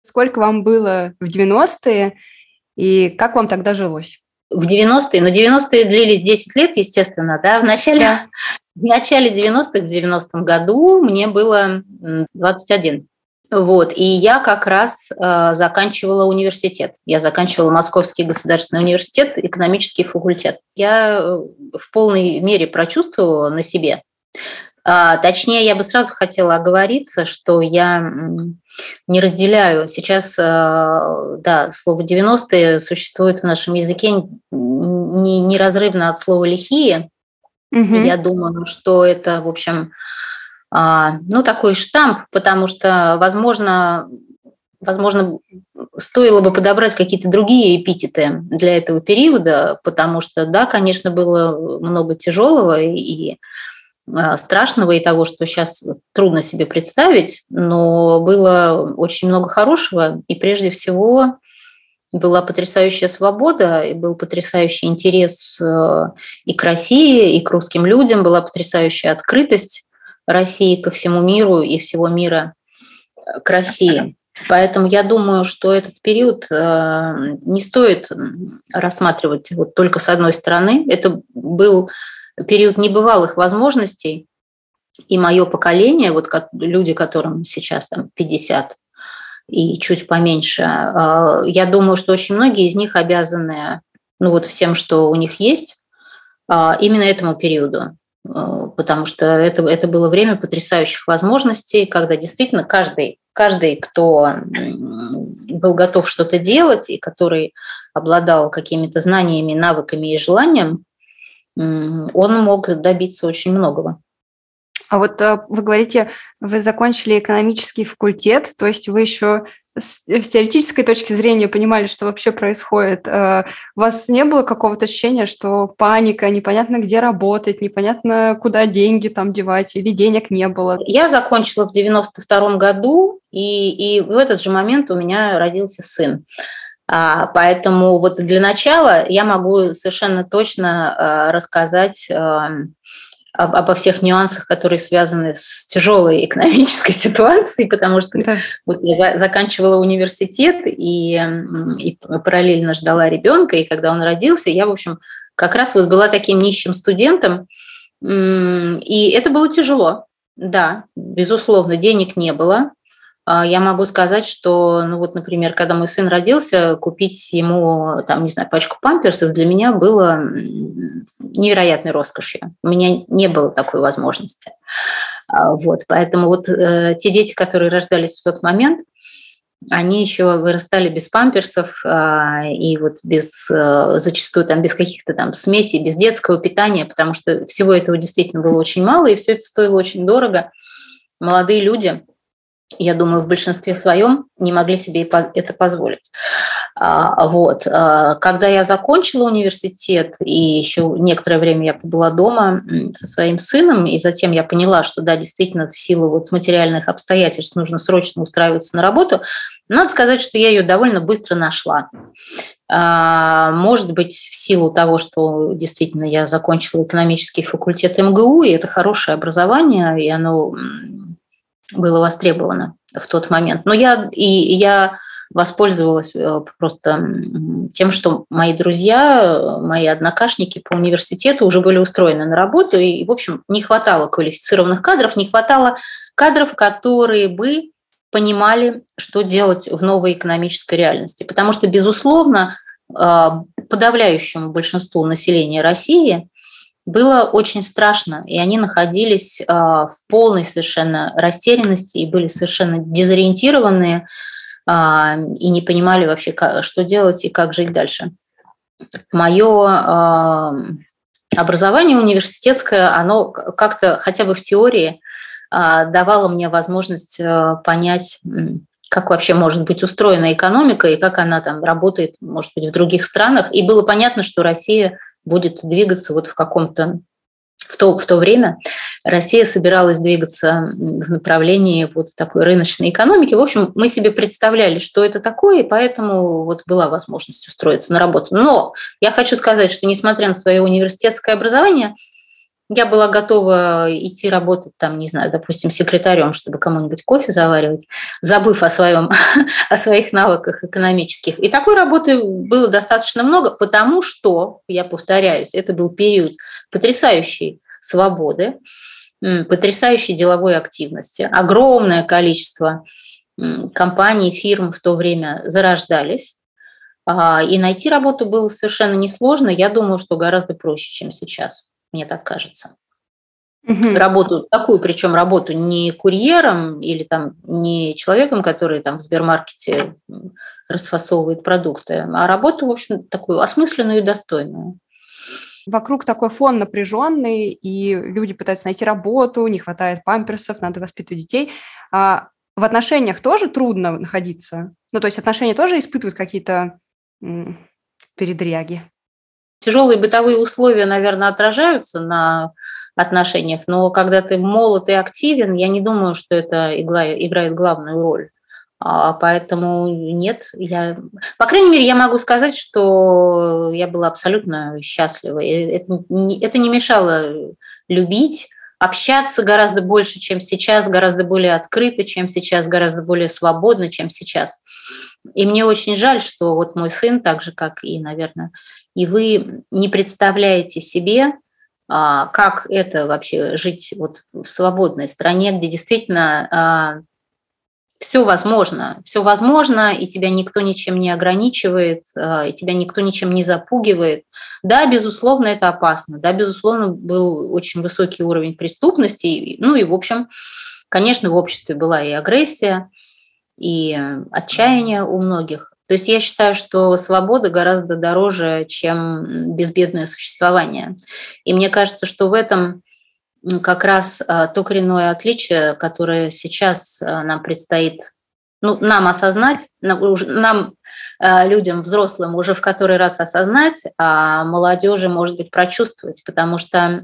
Сколько вам было в 90-е и как вам тогда жилось? В 90-е, но 90-е длились 10 лет, естественно, да. В начале, да. в начале 90-х, в 90-м году мне было 21. Вот, и я как раз э, заканчивала университет. Я заканчивала Московский государственный университет, экономический факультет. Я э, в полной мере прочувствовала на себе, точнее, я бы сразу хотела оговориться, что я не разделяю. Сейчас, а, да, слово 90-е существует в нашем языке неразрывно от слова «лихие». Угу. Я думаю, что это, в общем, а, ну, такой штамп, потому что, возможно, возможно, стоило бы подобрать какие-то другие эпитеты для этого периода, потому что, да, конечно, было много тяжелого и а, страшного и того, что сейчас трудно себе представить, но было очень много хорошего, и прежде всего была потрясающая свобода, и был потрясающий интерес э, и к России, и к русским людям, была потрясающая открытость, России ко всему миру и всего мира к России. Поэтому я думаю, что этот период э, не стоит рассматривать вот только с одной стороны. Это был период небывалых возможностей, и мое поколение, вот люди, которым сейчас там 50 и чуть поменьше, э, я думаю, что очень многие из них обязаны ну вот всем, что у них есть, э, именно этому периоду. Потому что это, это было время потрясающих возможностей, когда действительно каждый каждый, кто был готов что-то делать и который обладал какими-то знаниями, навыками и желанием, он мог добиться очень многого. А вот э, вы говорите, вы закончили экономический факультет, то есть вы еще с теоретической точки зрения понимали, что вообще происходит. Э, у вас не было какого-то ощущения, что паника, непонятно где работать, непонятно куда деньги там девать, или денег не было? Я закончила в 92 году, и, и в этот же момент у меня родился сын. А, поэтому вот для начала я могу совершенно точно а, рассказать обо всех нюансах, которые связаны с тяжелой экономической ситуацией, потому что да. вот я заканчивала университет и, и параллельно ждала ребенка, и когда он родился, я, в общем, как раз вот была таким нищим студентом, и это было тяжело. Да, безусловно, денег не было, я могу сказать, что, ну вот, например, когда мой сын родился, купить ему, там, не знаю, пачку памперсов для меня было невероятной роскошью. У меня не было такой возможности. А, вот, поэтому вот э, те дети, которые рождались в тот момент, они еще вырастали без памперсов э, и вот без э, зачастую там без каких-то там смесей, без детского питания, потому что всего этого действительно было очень мало, и все это стоило очень дорого. Молодые люди – я думаю, в большинстве своем не могли себе это позволить. А, вот. А, когда я закончила университет, и еще некоторое время я побыла дома со своим сыном, и затем я поняла, что да, действительно, в силу вот материальных обстоятельств нужно срочно устраиваться на работу, надо сказать, что я ее довольно быстро нашла. А, может быть, в силу того, что действительно я закончила экономический факультет МГУ, и это хорошее образование, и оно было востребовано в тот момент. Но я и я воспользовалась э, просто тем, что мои друзья, мои однокашники по университету уже были устроены на работу, и, в общем, не хватало квалифицированных кадров, не хватало кадров, которые бы понимали, что делать в новой экономической реальности. Потому что, безусловно, э, подавляющему большинству населения России было очень страшно, и они находились а, в полной совершенно растерянности и были совершенно дезориентированные а, и не понимали вообще, что делать и как жить дальше. Мое а, образование университетское, оно как-то хотя бы в теории давало мне возможность понять, как вообще может быть устроена экономика и как она там работает, может быть, в других странах. И было понятно, что Россия будет двигаться вот в каком-то в то, в то время Россия собиралась двигаться в направлении вот такой рыночной экономики. В общем, мы себе представляли, что это такое, и поэтому вот была возможность устроиться на работу. Но я хочу сказать, что несмотря на свое университетское образование, я была готова идти работать там, не знаю, допустим, секретарем, чтобы кому-нибудь кофе заваривать, забыв о, своем, о своих навыках экономических. И такой работы было достаточно много, потому что, я повторяюсь, это был период потрясающей свободы, потрясающей деловой активности. Огромное количество компаний, фирм в то время зарождались. А, и найти работу было совершенно несложно. Я думаю, что гораздо проще, чем сейчас мне так кажется. Угу. Работу такую, причем работу не курьером или там не человеком, который там в Сбермаркете расфасовывает продукты, а работу, в общем, такую осмысленную и достойную. Вокруг такой фон напряженный, и люди пытаются найти работу, не хватает памперсов, надо воспитывать детей. А в отношениях тоже трудно находиться? Ну, то есть отношения тоже испытывают какие-то передряги? Тяжелые бытовые условия, наверное, отражаются на отношениях, но когда ты молод и активен, я не думаю, что это играет главную роль. А, поэтому нет, я, по крайней мере, я могу сказать, что я была абсолютно счастлива. Это, это не мешало любить, общаться гораздо больше, чем сейчас, гораздо более открыто, чем сейчас, гораздо более свободно, чем сейчас. И мне очень жаль, что вот мой сын, так же, как и, наверное, и вы не представляете себе, а, как это вообще жить вот в свободной стране, где действительно а, все возможно, все возможно, и тебя никто ничем не ограничивает, а, и тебя никто ничем не запугивает. Да, безусловно, это опасно. Да, безусловно, был очень высокий уровень преступности. Ну и, в общем, конечно, в обществе была и агрессия, и отчаяние у многих. То есть я считаю, что свобода гораздо дороже, чем безбедное существование. И мне кажется, что в этом как раз а, то коренное отличие, которое сейчас а, нам предстоит, ну, нам осознать, нам, а, людям взрослым, уже в который раз осознать, а молодежи, может быть, прочувствовать, потому что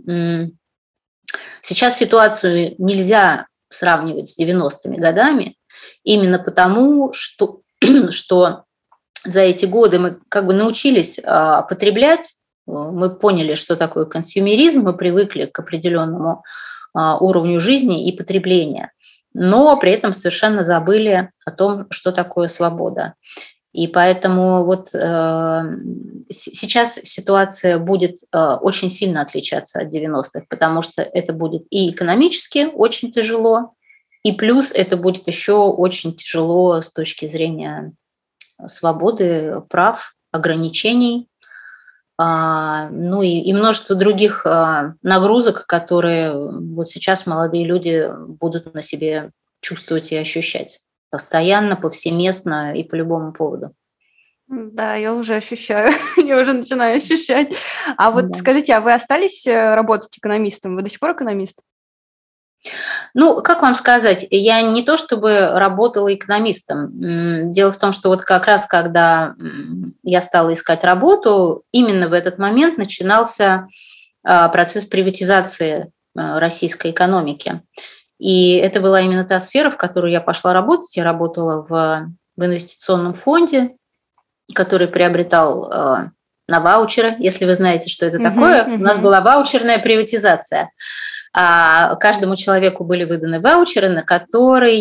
сейчас ситуацию нельзя сравнивать с 90-ми годами, именно потому, что, что за эти годы мы как бы научились потреблять мы поняли, что такое консюмеризм, мы привыкли к определенному а, уровню жизни и потребления, но при этом совершенно забыли о том, что такое свобода. И поэтому вот э, сейчас ситуация будет э, очень сильно отличаться от 90-х, потому что это будет и экономически очень тяжело, и плюс это будет еще очень тяжело с точки зрения свободы, прав, ограничений а, ну и, и множество других а, нагрузок, которые вот сейчас молодые люди будут на себе чувствовать и ощущать постоянно, повсеместно и по любому поводу. Да, я уже ощущаю, я уже начинаю ощущать. А вот да. скажите, а вы остались э, работать экономистом? Вы до сих пор экономист? Ну, как вам сказать, я не то чтобы работала экономистом. Дело в том, что вот как раз когда я стала искать работу, именно в этот момент начинался а, процесс приватизации а, российской экономики. И это была именно та сфера, в которую я пошла работать. Я работала в, в инвестиционном фонде, который приобретал а, на ваучеры, если вы знаете, что это такое. У нас была ваучерная приватизация. А каждому человеку были выданы ваучеры, на которые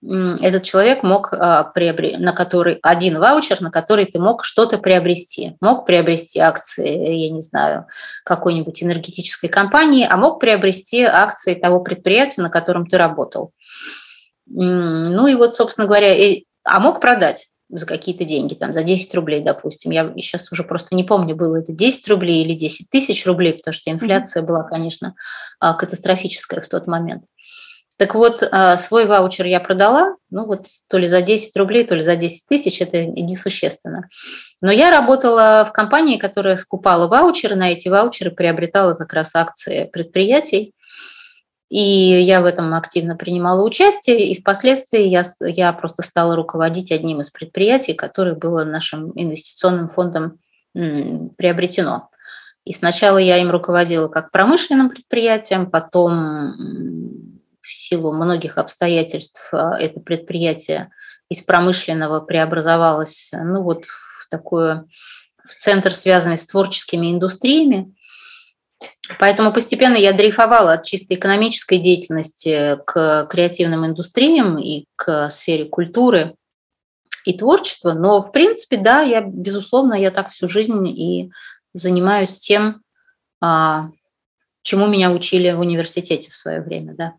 этот человек мог а, приобрести, на который один ваучер, на который ты мог что-то приобрести. Мог приобрести акции, я не знаю, какой-нибудь энергетической компании, а мог приобрести акции того предприятия, на котором ты работал. Ну и вот, собственно говоря, а мог продать за какие-то деньги, там, за 10 рублей, допустим. Я сейчас уже просто не помню, было это 10 рублей или 10 тысяч рублей, потому что инфляция mm-hmm. была, конечно, а, катастрофическая в тот момент. Так вот, а, свой ваучер я продала, ну вот то ли за 10 рублей, то ли за 10 тысяч, это несущественно. Но я работала в компании, которая скупала ваучеры, на эти ваучеры приобретала как раз акции предприятий, и я в этом активно принимала участие, и впоследствии я, я просто стала руководить одним из предприятий, которое было нашим инвестиционным фондом приобретено. И сначала я им руководила как промышленным предприятием, потом в силу многих обстоятельств а, это предприятие из промышленного преобразовалось ну, вот в такую в центр, связанный с творческими индустриями. Поэтому постепенно я дрейфовала от чисто экономической деятельности к креативным индустриям и к сфере культуры и творчества. Но, в принципе, да, я, безусловно, я так всю жизнь и занимаюсь тем, а, чему меня учили в университете в свое время, да.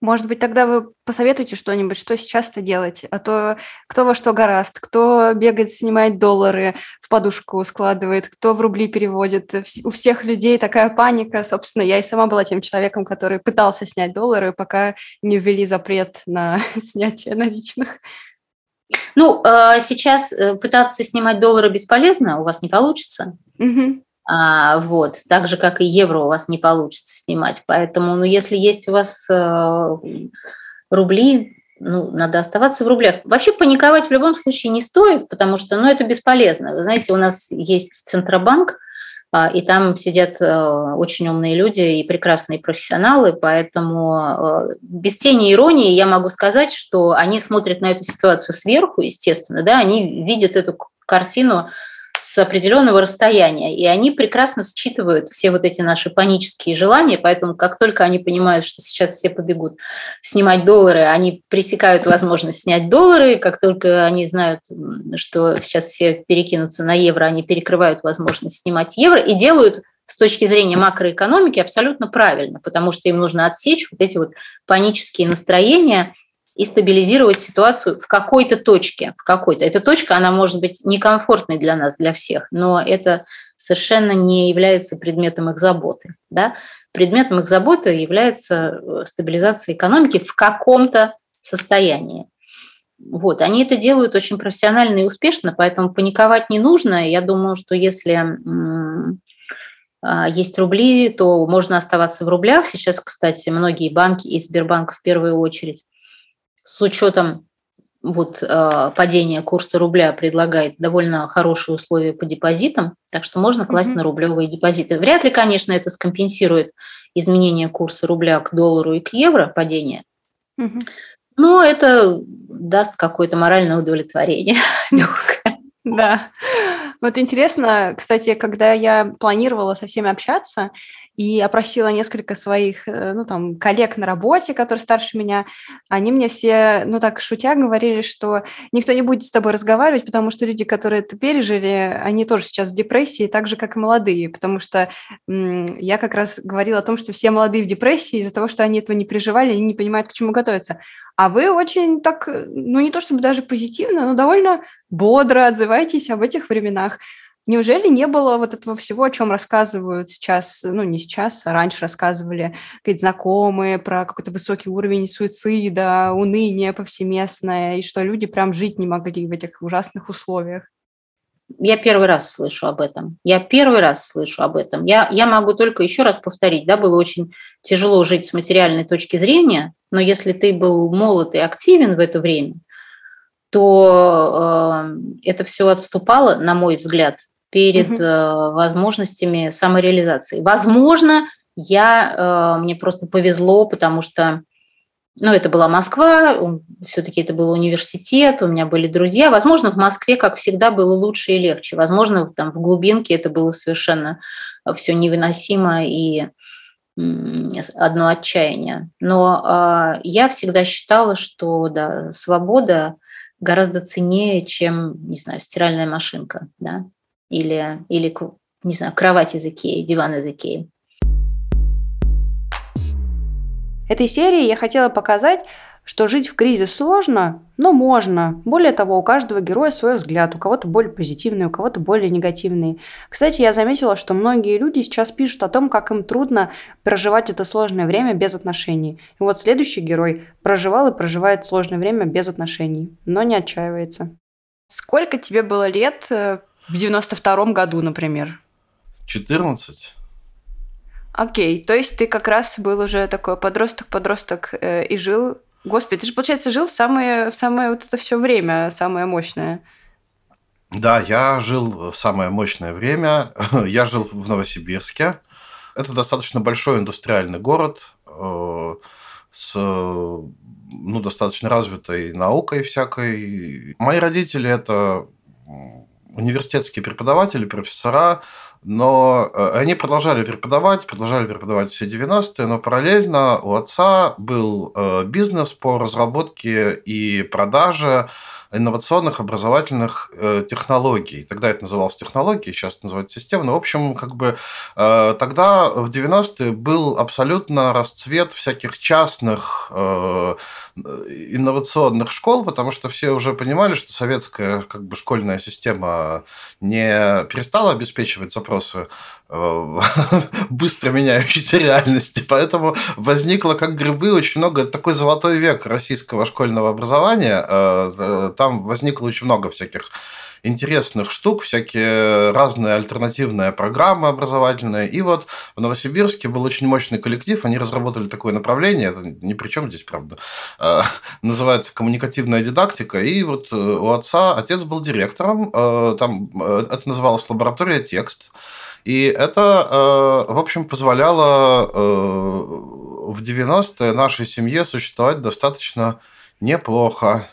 Может быть, тогда вы посоветуете что-нибудь, что сейчас-то делать? А то кто во что гораст, кто бегает, снимает доллары, в подушку складывает, кто в рубли переводит. У всех людей такая паника. Собственно, я и сама была тем человеком, который пытался снять доллары, пока не ввели запрет на снятие наличных. Ну, а сейчас э, пытаться снимать доллары бесполезно, у вас не получится. Угу. А, вот, так же, как и евро у вас не получится снимать. Поэтому, ну, если есть у вас э, рубли, ну, надо оставаться в рублях. Вообще паниковать в любом случае не стоит, потому что, ну, это бесполезно. Вы знаете, у нас есть Центробанк, а, и там сидят э, очень умные люди и прекрасные профессионалы, поэтому э, без тени иронии я могу сказать, что они смотрят на эту ситуацию сверху, естественно, да, они видят эту картину с определенного расстояния, и они прекрасно считывают все вот эти наши панические желания, поэтому как только они понимают, что сейчас все побегут снимать доллары, они пресекают возможность снять доллары, как только они знают, что сейчас все перекинутся на евро, они перекрывают возможность снимать евро и делают с точки зрения макроэкономики абсолютно правильно, потому что им нужно отсечь вот эти вот панические настроения и стабилизировать ситуацию в какой-то точке, в какой-то. Эта точка, она может быть некомфортной для нас, для всех, но это совершенно не является предметом их заботы. Да? Предметом их заботы является э, стабилизация экономики в каком-то состоянии. Вот, они это делают очень профессионально и успешно, поэтому паниковать не нужно. Я думаю, что если а, есть рубли, то можно оставаться в рублях. Сейчас, кстати, многие банки и Сбербанк в первую очередь с учетом вот э, падения курса рубля предлагает довольно хорошие условия по депозитам, так что можно класть mm-hmm. на рублевые депозиты. Вряд ли, конечно, это скомпенсирует изменение курса рубля к доллару и к евро, падение, mm-hmm. но это даст какое-то моральное удовлетворение Да. Вот интересно, кстати, когда я планировала со всеми общаться и опросила несколько своих, э, ну, там, коллег на работе, которые старше меня, они мне все, ну, так шутя говорили, что никто не будет с тобой разговаривать, потому что люди, которые это пережили, они тоже сейчас в депрессии, так же, как и молодые, потому что я как раз говорила о том, что все молодые в депрессии из-за того, что они этого не переживали и не понимают, к чему готовиться. А вы очень так, ну не то чтобы даже позитивно, но довольно бодро отзываетесь об этих временах. Неужели не было вот этого всего, о чем рассказывают сейчас, ну не сейчас, а раньше рассказывали какие-то знакомые про какой-то высокий уровень суицида, уныние повсеместное, и что люди прям жить не могли в этих ужасных условиях? Я первый раз слышу об этом. Я первый раз слышу об этом. Я, я могу только еще раз повторить, да, было очень тяжело жить с материальной точки зрения, но если ты был молод и активен в это время, то э, это все отступало, на мой взгляд, перед угу. э, возможностями самореализации. Возможно, я, э, мне просто повезло, потому что ну, это была Москва, все-таки это был университет, у меня были друзья. Возможно, в Москве, как всегда, было лучше и легче. Возможно, там в глубинке это было совершенно все невыносимо и одно отчаяние. Но э, я всегда считала, что да, свобода гораздо ценнее, чем, не знаю, стиральная машинка, да, или, или не знаю, кровать из Икеи, диван из Икеи. Этой серии я хотела показать, что жить в кризис сложно, но можно. Более того, у каждого героя свой взгляд, у кого-то более позитивный, у кого-то более негативный. Кстати, я заметила, что многие люди сейчас пишут о том, как им трудно проживать это сложное время без отношений. И вот следующий герой проживал и проживает сложное время без отношений, но не отчаивается. Сколько тебе было лет э, в 92-м году, например? 14. Окей, то есть ты как раз был уже такой подросток-подросток э, и жил... Господи, ты же, получается, жил в самое, в самое вот это все время, самое мощное. Да, я жил в самое мощное время. я жил в Новосибирске. Это достаточно большой индустриальный город э, с ну, достаточно развитой наукой всякой. Мои родители – это университетские преподаватели, профессора, но э, они продолжали преподавать, продолжали преподавать все 90-е, но параллельно у отца был э, бизнес по разработке и продаже инновационных образовательных э, технологий. Тогда это называлось технологией, сейчас это называется система. Но, в общем, как бы э, тогда в 90-е был абсолютно расцвет всяких частных э, инновационных школ, потому что все уже понимали, что советская как бы школьная система не перестала обеспечивать запросы Э, быстро меняющейся реальности. Поэтому возникло как грибы очень много. Это такой золотой век российского школьного образования. Э, э, там возникло очень много всяких интересных штук, всякие разные альтернативные программы образовательные. И вот в Новосибирске был очень мощный коллектив, они разработали такое направление, это ни при чем здесь, правда, называется коммуникативная дидактика. И вот у отца, отец был директором, там это называлось лаборатория текст. И это, э, в общем, позволяло э, в 90-е нашей семье существовать достаточно неплохо.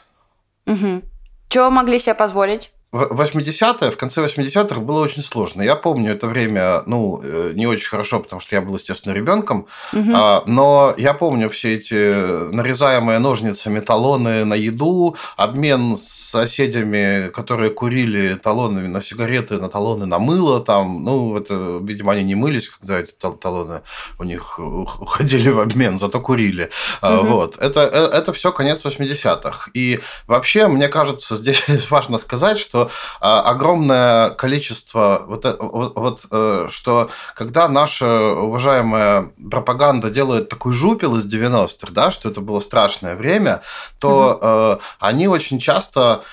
Угу. Чего могли себе позволить? 80-е, в конце 80-х было очень сложно. Я помню это время, ну, э, не очень хорошо, потому что я был, естественно, ребенком, угу. но я помню все эти нарезаемые ножницами талоны на еду, обмен с соседями, которые курили талонами на сигареты, на талоны на мыло, там, ну, это, видимо, они не мылись, когда эти талоны у них уходили в обмен, зато курили. Угу. Вот. Это, э, это все конец 80-х. И вообще, мне кажется, здесь важно сказать, что что а, огромное количество вот, э, вот, вот э, что когда наша уважаемая пропаганда делает такой жупел из 90-х, да, что это было страшное время, то mm-hmm. они очень часто,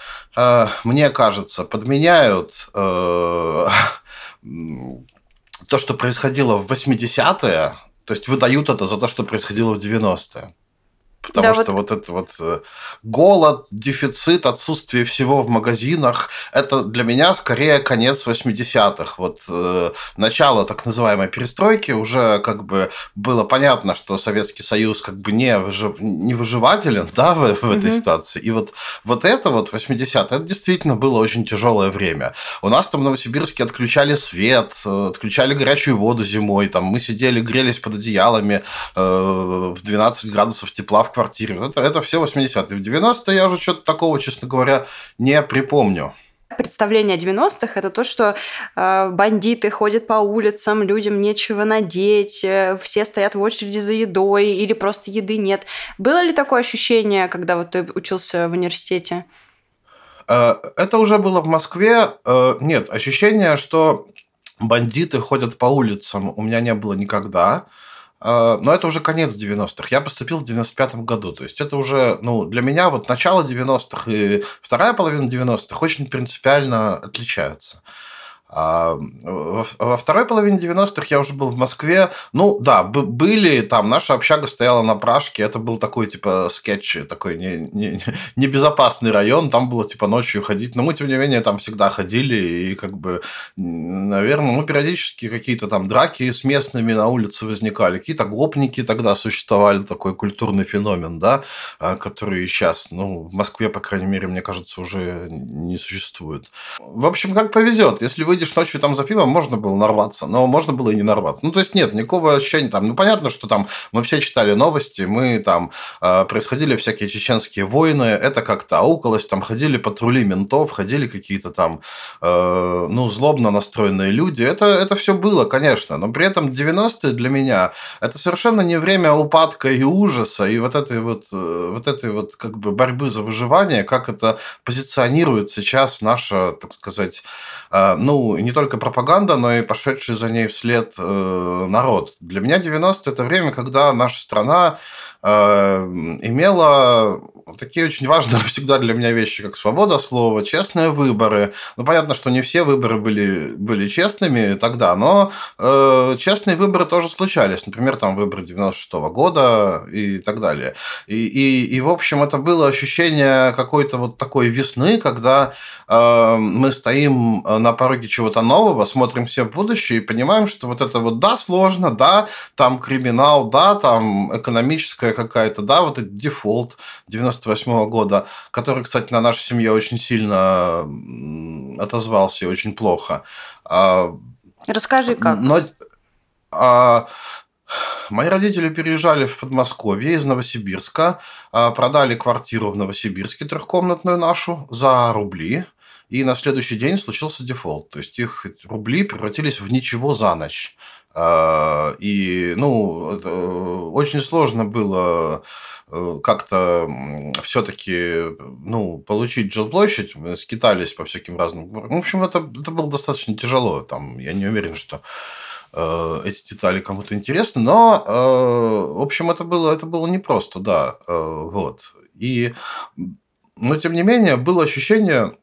мне кажется, подменяют то, что происходило в 80-е, то есть выдают это за то, что происходило в 90-е. Потому да, что вот... вот это вот э, голод, дефицит, отсутствие всего в магазинах, это для меня скорее конец 80-х. Вот э, начало так называемой перестройки уже как бы было понятно, что Советский Союз как бы не, выжив... не выживателен да, в, в этой угу. ситуации. И вот, вот это вот 80-е, это действительно было очень тяжелое время. У нас там в Новосибирске отключали свет, э, отключали горячую воду зимой, там мы сидели, грелись под одеялами э, в 12 градусов тепла в квартире. Это, это все 80-е. В 90-е я уже что-то такого, честно говоря, не припомню представление о 90-х это то, что э, бандиты ходят по улицам, людям нечего надеть, э, все стоят в очереди за едой или просто еды нет. Было ли такое ощущение, когда вот ты учился в университете? Э, это уже было в Москве. Э, нет, ощущение, что бандиты ходят по улицам у меня не было никогда. А, но это уже конец 90-х. Я поступил в 95-м году. То есть это уже, ну, для меня вот начало 90-х и вторая половина 90-х очень принципиально отличаются. А во второй половине 90-х я уже был в Москве. Ну, да, были там, наша общага стояла на Пражке, это был такой, типа, скетч, такой не, не, небезопасный район, там было, типа, ночью ходить. Но мы, тем не менее, там всегда ходили, и, как бы, наверное, ну, периодически какие-то там драки с местными на улице возникали, какие-то гопники тогда существовали, такой культурный феномен, да, а, который сейчас, ну, в Москве, по крайней мере, мне кажется, уже не существует. В общем, как повезет, если выйдешь выйдешь ночью там за пивом, можно было нарваться, но можно было и не нарваться. Ну, то есть нет никакого ощущения там. Ну, понятно, что там мы все читали новости, мы там э, происходили всякие чеченские войны, это как-то аукалось, там ходили патрули ментов, ходили какие-то там, э, ну, злобно настроенные люди. Это, это все было, конечно, но при этом 90-е для меня это совершенно не время упадка и ужаса, и вот этой вот, э, вот этой вот как бы борьбы за выживание, как это позиционирует сейчас наша, так сказать, ну, не только пропаганда, но и пошедший за ней вслед э, народ. Для меня 90 это время, когда наша страна э, имела такие очень важные всегда для меня вещи, как свобода слова, честные выборы. Ну, понятно, что не все выборы были, были честными тогда, но э, честные выборы тоже случались. Например, там выборы 96 -го года и так далее. И, и, и, в общем, это было ощущение какой-то вот такой весны, когда э, мы стоим на пороге чего-то нового, смотрим все в будущее и понимаем, что вот это вот, да, сложно, да, там криминал, да, там экономическая какая-то, да, вот этот дефолт 90 98 года, который, кстати, на нашу семью очень сильно отозвался и очень плохо. А, Расскажи, как. Но, а, Мои родители переезжали в Подмосковье из Новосибирска, а, продали квартиру в Новосибирске трехкомнатную нашу за рубли, и на следующий день случился дефолт. То есть их рубли превратились в ничего за ночь. А, и, ну, очень сложно было Э, как-то все-таки ну, получить жилплощадь, мы скитались по всяким разным... В общем, это, это было достаточно тяжело. Там, я не уверен, что э, эти детали кому-то интересны, но, э, в общем, это было, это было непросто, да, э, вот. И, но, тем не менее, было ощущение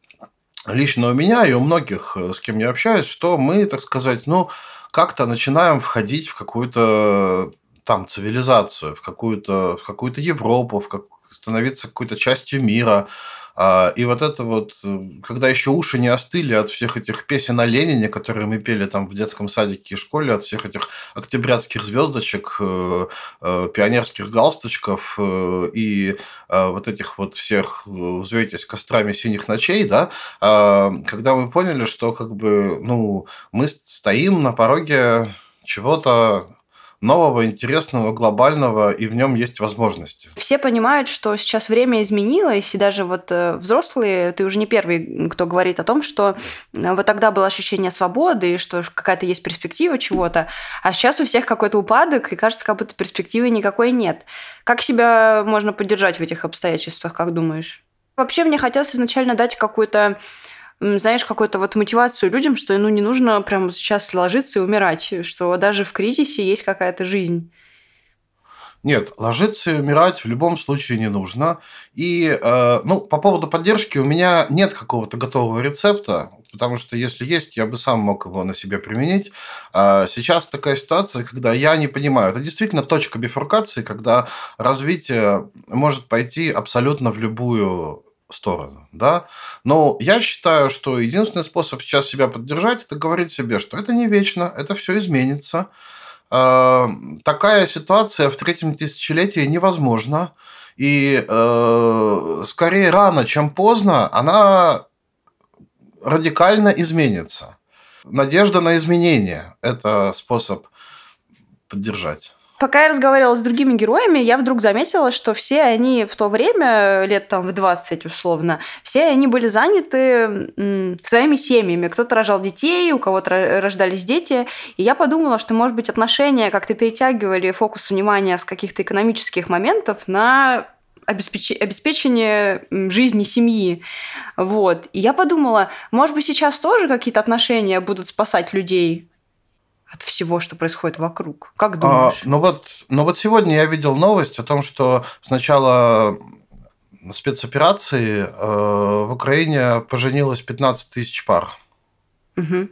лично у меня и у многих, э, с кем я общаюсь, что мы, так сказать, ну, как-то начинаем входить в какую-то там цивилизацию, в какую-то в какую-то Европу, в как, становиться какой-то частью мира. А, и вот это вот, э, когда еще уши не остыли от всех этих песен о Ленине, которые мы пели там в детском садике и школе, от всех этих октябрятских звездочек, э, э, пионерских галстучков и вот этих вот всех «Взвейтесь кострами синих ночей», да, а, когда мы поняли, что как бы, ну, мы стоим на пороге чего-то нового, интересного, глобального, и в нем есть возможности. Все понимают, что сейчас время изменилось, и даже вот э, взрослые, ты уже не первый, кто говорит о том, что э, вот тогда было ощущение свободы, и что какая-то есть перспектива чего-то, а сейчас у всех какой-то упадок, и кажется, как будто перспективы никакой нет. Как себя можно поддержать в этих обстоятельствах, как думаешь? Вообще мне хотелось изначально дать какую-то знаешь, какую-то вот мотивацию людям, что ну не нужно прямо сейчас ложиться и умирать, что даже в кризисе есть какая-то жизнь. Нет, ложиться и умирать в любом случае не нужно. И, э, ну, по поводу поддержки у меня нет какого-то готового рецепта, потому что если есть, я бы сам мог его на себе применить. А сейчас такая ситуация, когда я не понимаю, это действительно точка бифуркации, когда развитие может пойти абсолютно в любую сторону, да. Но я считаю, что единственный способ сейчас себя поддержать, это говорить себе, что это не вечно, это все изменится. А, такая ситуация в третьем тысячелетии невозможна. И э, скорее рано, чем поздно, она радикально изменится. Надежда на изменение – это способ поддержать. Пока я разговаривала с другими героями, я вдруг заметила, что все они в то время, лет там в 20 условно, все они были заняты своими семьями. Кто-то рожал детей, у кого-то рождались дети. И я подумала, что, может быть, отношения как-то перетягивали фокус внимания с каких-то экономических моментов на обеспечение жизни семьи. Вот. И я подумала, может быть, сейчас тоже какие-то отношения будут спасать людей от всего, что происходит вокруг. Как а, думаешь? А, ну, вот, ну вот сегодня я видел новость о том, что сначала спецоперации э, в Украине поженилось 15 тысяч пар. Угу.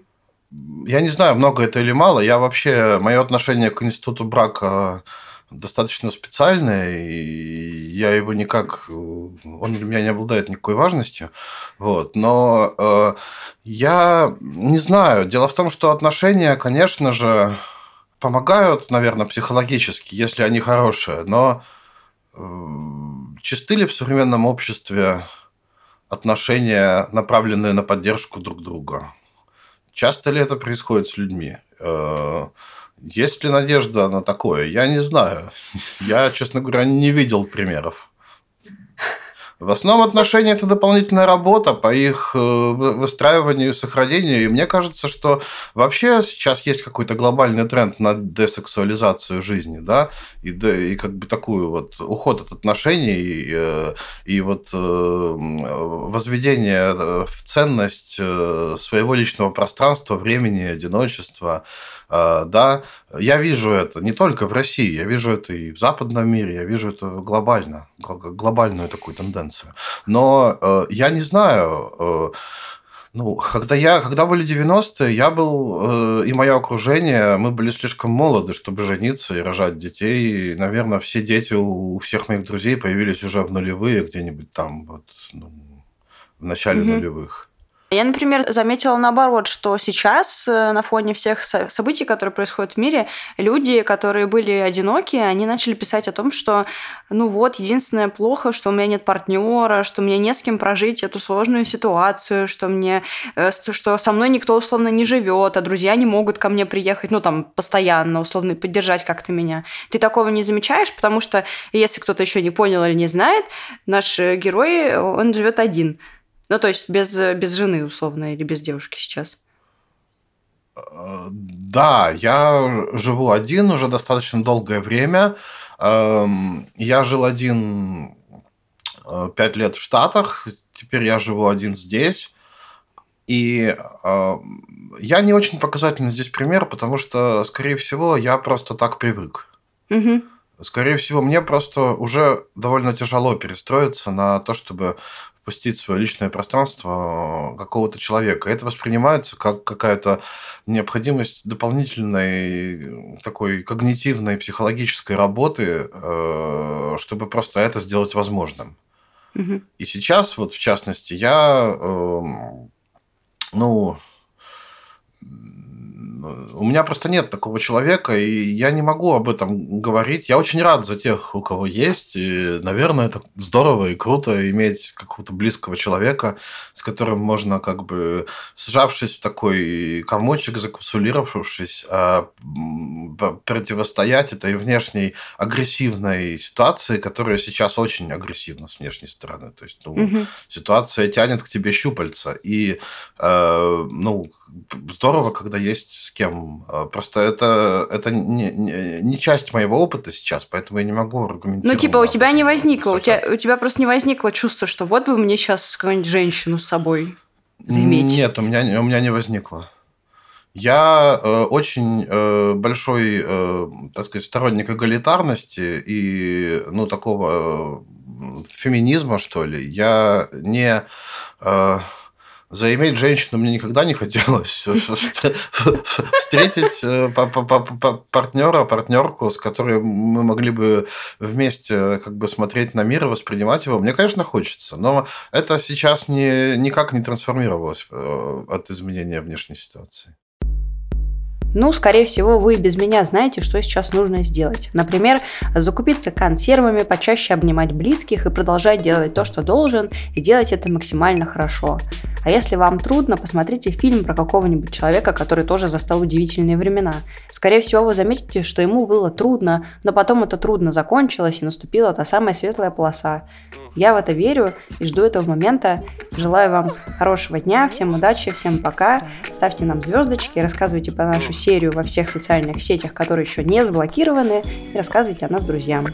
Я не знаю, много это или мало. Я вообще, мое отношение к институту брака достаточно специальное, и я его никак, он для меня не обладает никакой важностью, вот, но э, я не знаю, дело в том, что отношения, конечно же, помогают, наверное, психологически, если они хорошие, но э, чисты ли в современном обществе отношения, направленные на поддержку друг друга? Часто ли это происходит с людьми? Э, есть ли надежда на такое? Я не знаю. Я, честно говоря, не видел примеров. В основном отношения – это дополнительная работа по их э, выстраиванию и сохранению. И мне кажется, что вообще сейчас есть какой-то глобальный тренд на десексуализацию жизни, да, и, и как бы такую вот уход от отношений и, э, и вот э, возведение в ценность своего личного пространства, времени, одиночества, да, я вижу это не только в России, я вижу это и в западном мире, я вижу это глобально, глобальную такую тенденцию. Но э, я не знаю, э, ну, когда, я, когда были 90-е, я был, э, и мое окружение, мы были слишком молоды, чтобы жениться и рожать детей. И, наверное, все дети у всех моих друзей появились уже в нулевые, где-нибудь там, вот, ну, в начале угу. нулевых. Я, например, заметила наоборот, что сейчас э, на фоне всех событий, которые происходят в мире, люди, которые были одиноки, они начали писать о том, что ну вот, единственное плохо, что у меня нет партнера, что мне не с кем прожить эту сложную ситуацию, что мне, э, что со мной никто условно не живет, а друзья не могут ко мне приехать, ну там постоянно, условно поддержать как-то меня. Ты такого не замечаешь, потому что если кто-то еще не понял или не знает, наш э, герой, он живет один. Ну, то есть без, без жены, условно, или без девушки сейчас. Да, я живу один уже достаточно долгое время. Эм, я жил один э, пять лет в Штатах, теперь я живу один здесь. И э, я не очень показательный здесь пример, потому что, скорее всего, я просто так привык. Угу. Скорее всего, мне просто уже довольно тяжело перестроиться на то, чтобы впустить в свое личное пространство какого-то человека. Это воспринимается как какая-то необходимость дополнительной такой когнитивной, психологической работы, э, чтобы просто это сделать возможным. Угу. И сейчас, вот в частности, я, э, ну, у меня просто нет такого человека, и я не могу об этом говорить. Я очень рад за тех, у кого есть. И, наверное, это здорово и круто иметь какого-то близкого человека, с которым можно как бы, сжавшись в такой комочек, закапсулировавшись, а, противостоять этой внешней агрессивной ситуации, которая сейчас очень агрессивна с внешней стороны. То есть, ну, угу. ситуация тянет к тебе щупальца. И, э, ну, здорово, когда есть с кем. А, просто это, это не, не, не часть моего опыта сейчас, поэтому я не могу аргументировать. Ну, типа, у тебя не возникло, у тебя, у тебя просто не возникло чувство, что вот бы мне сейчас какую-нибудь женщину с собой заиметь. Нет, у меня, у меня не возникло. Я э, очень э, большой, э, так сказать, сторонник эгалитарности и, ну, такого э, феминизма, что ли. Я не... Э, заиметь женщину мне никогда не хотелось. Встретить э, партнера, партнерку, с которой мы могли бы вместе как бы смотреть на мир и воспринимать его, мне, конечно, хочется. Но это сейчас не, никак не трансформировалось э, от изменения внешней ситуации. Ну, скорее всего, вы без меня знаете, что сейчас нужно сделать. Например, закупиться консервами, почаще обнимать близких и продолжать делать то, что должен, и делать это максимально хорошо. А если вам трудно, посмотрите фильм про какого-нибудь человека, который тоже застал удивительные времена. Скорее всего, вы заметите, что ему было трудно, но потом это трудно закончилось и наступила та самая светлая полоса. Я в это верю и жду этого момента. Желаю вам хорошего дня, всем удачи, всем пока. Ставьте нам звездочки, рассказывайте про нашу серию во всех социальных сетях, которые еще не заблокированы, и рассказывайте о нас друзьям.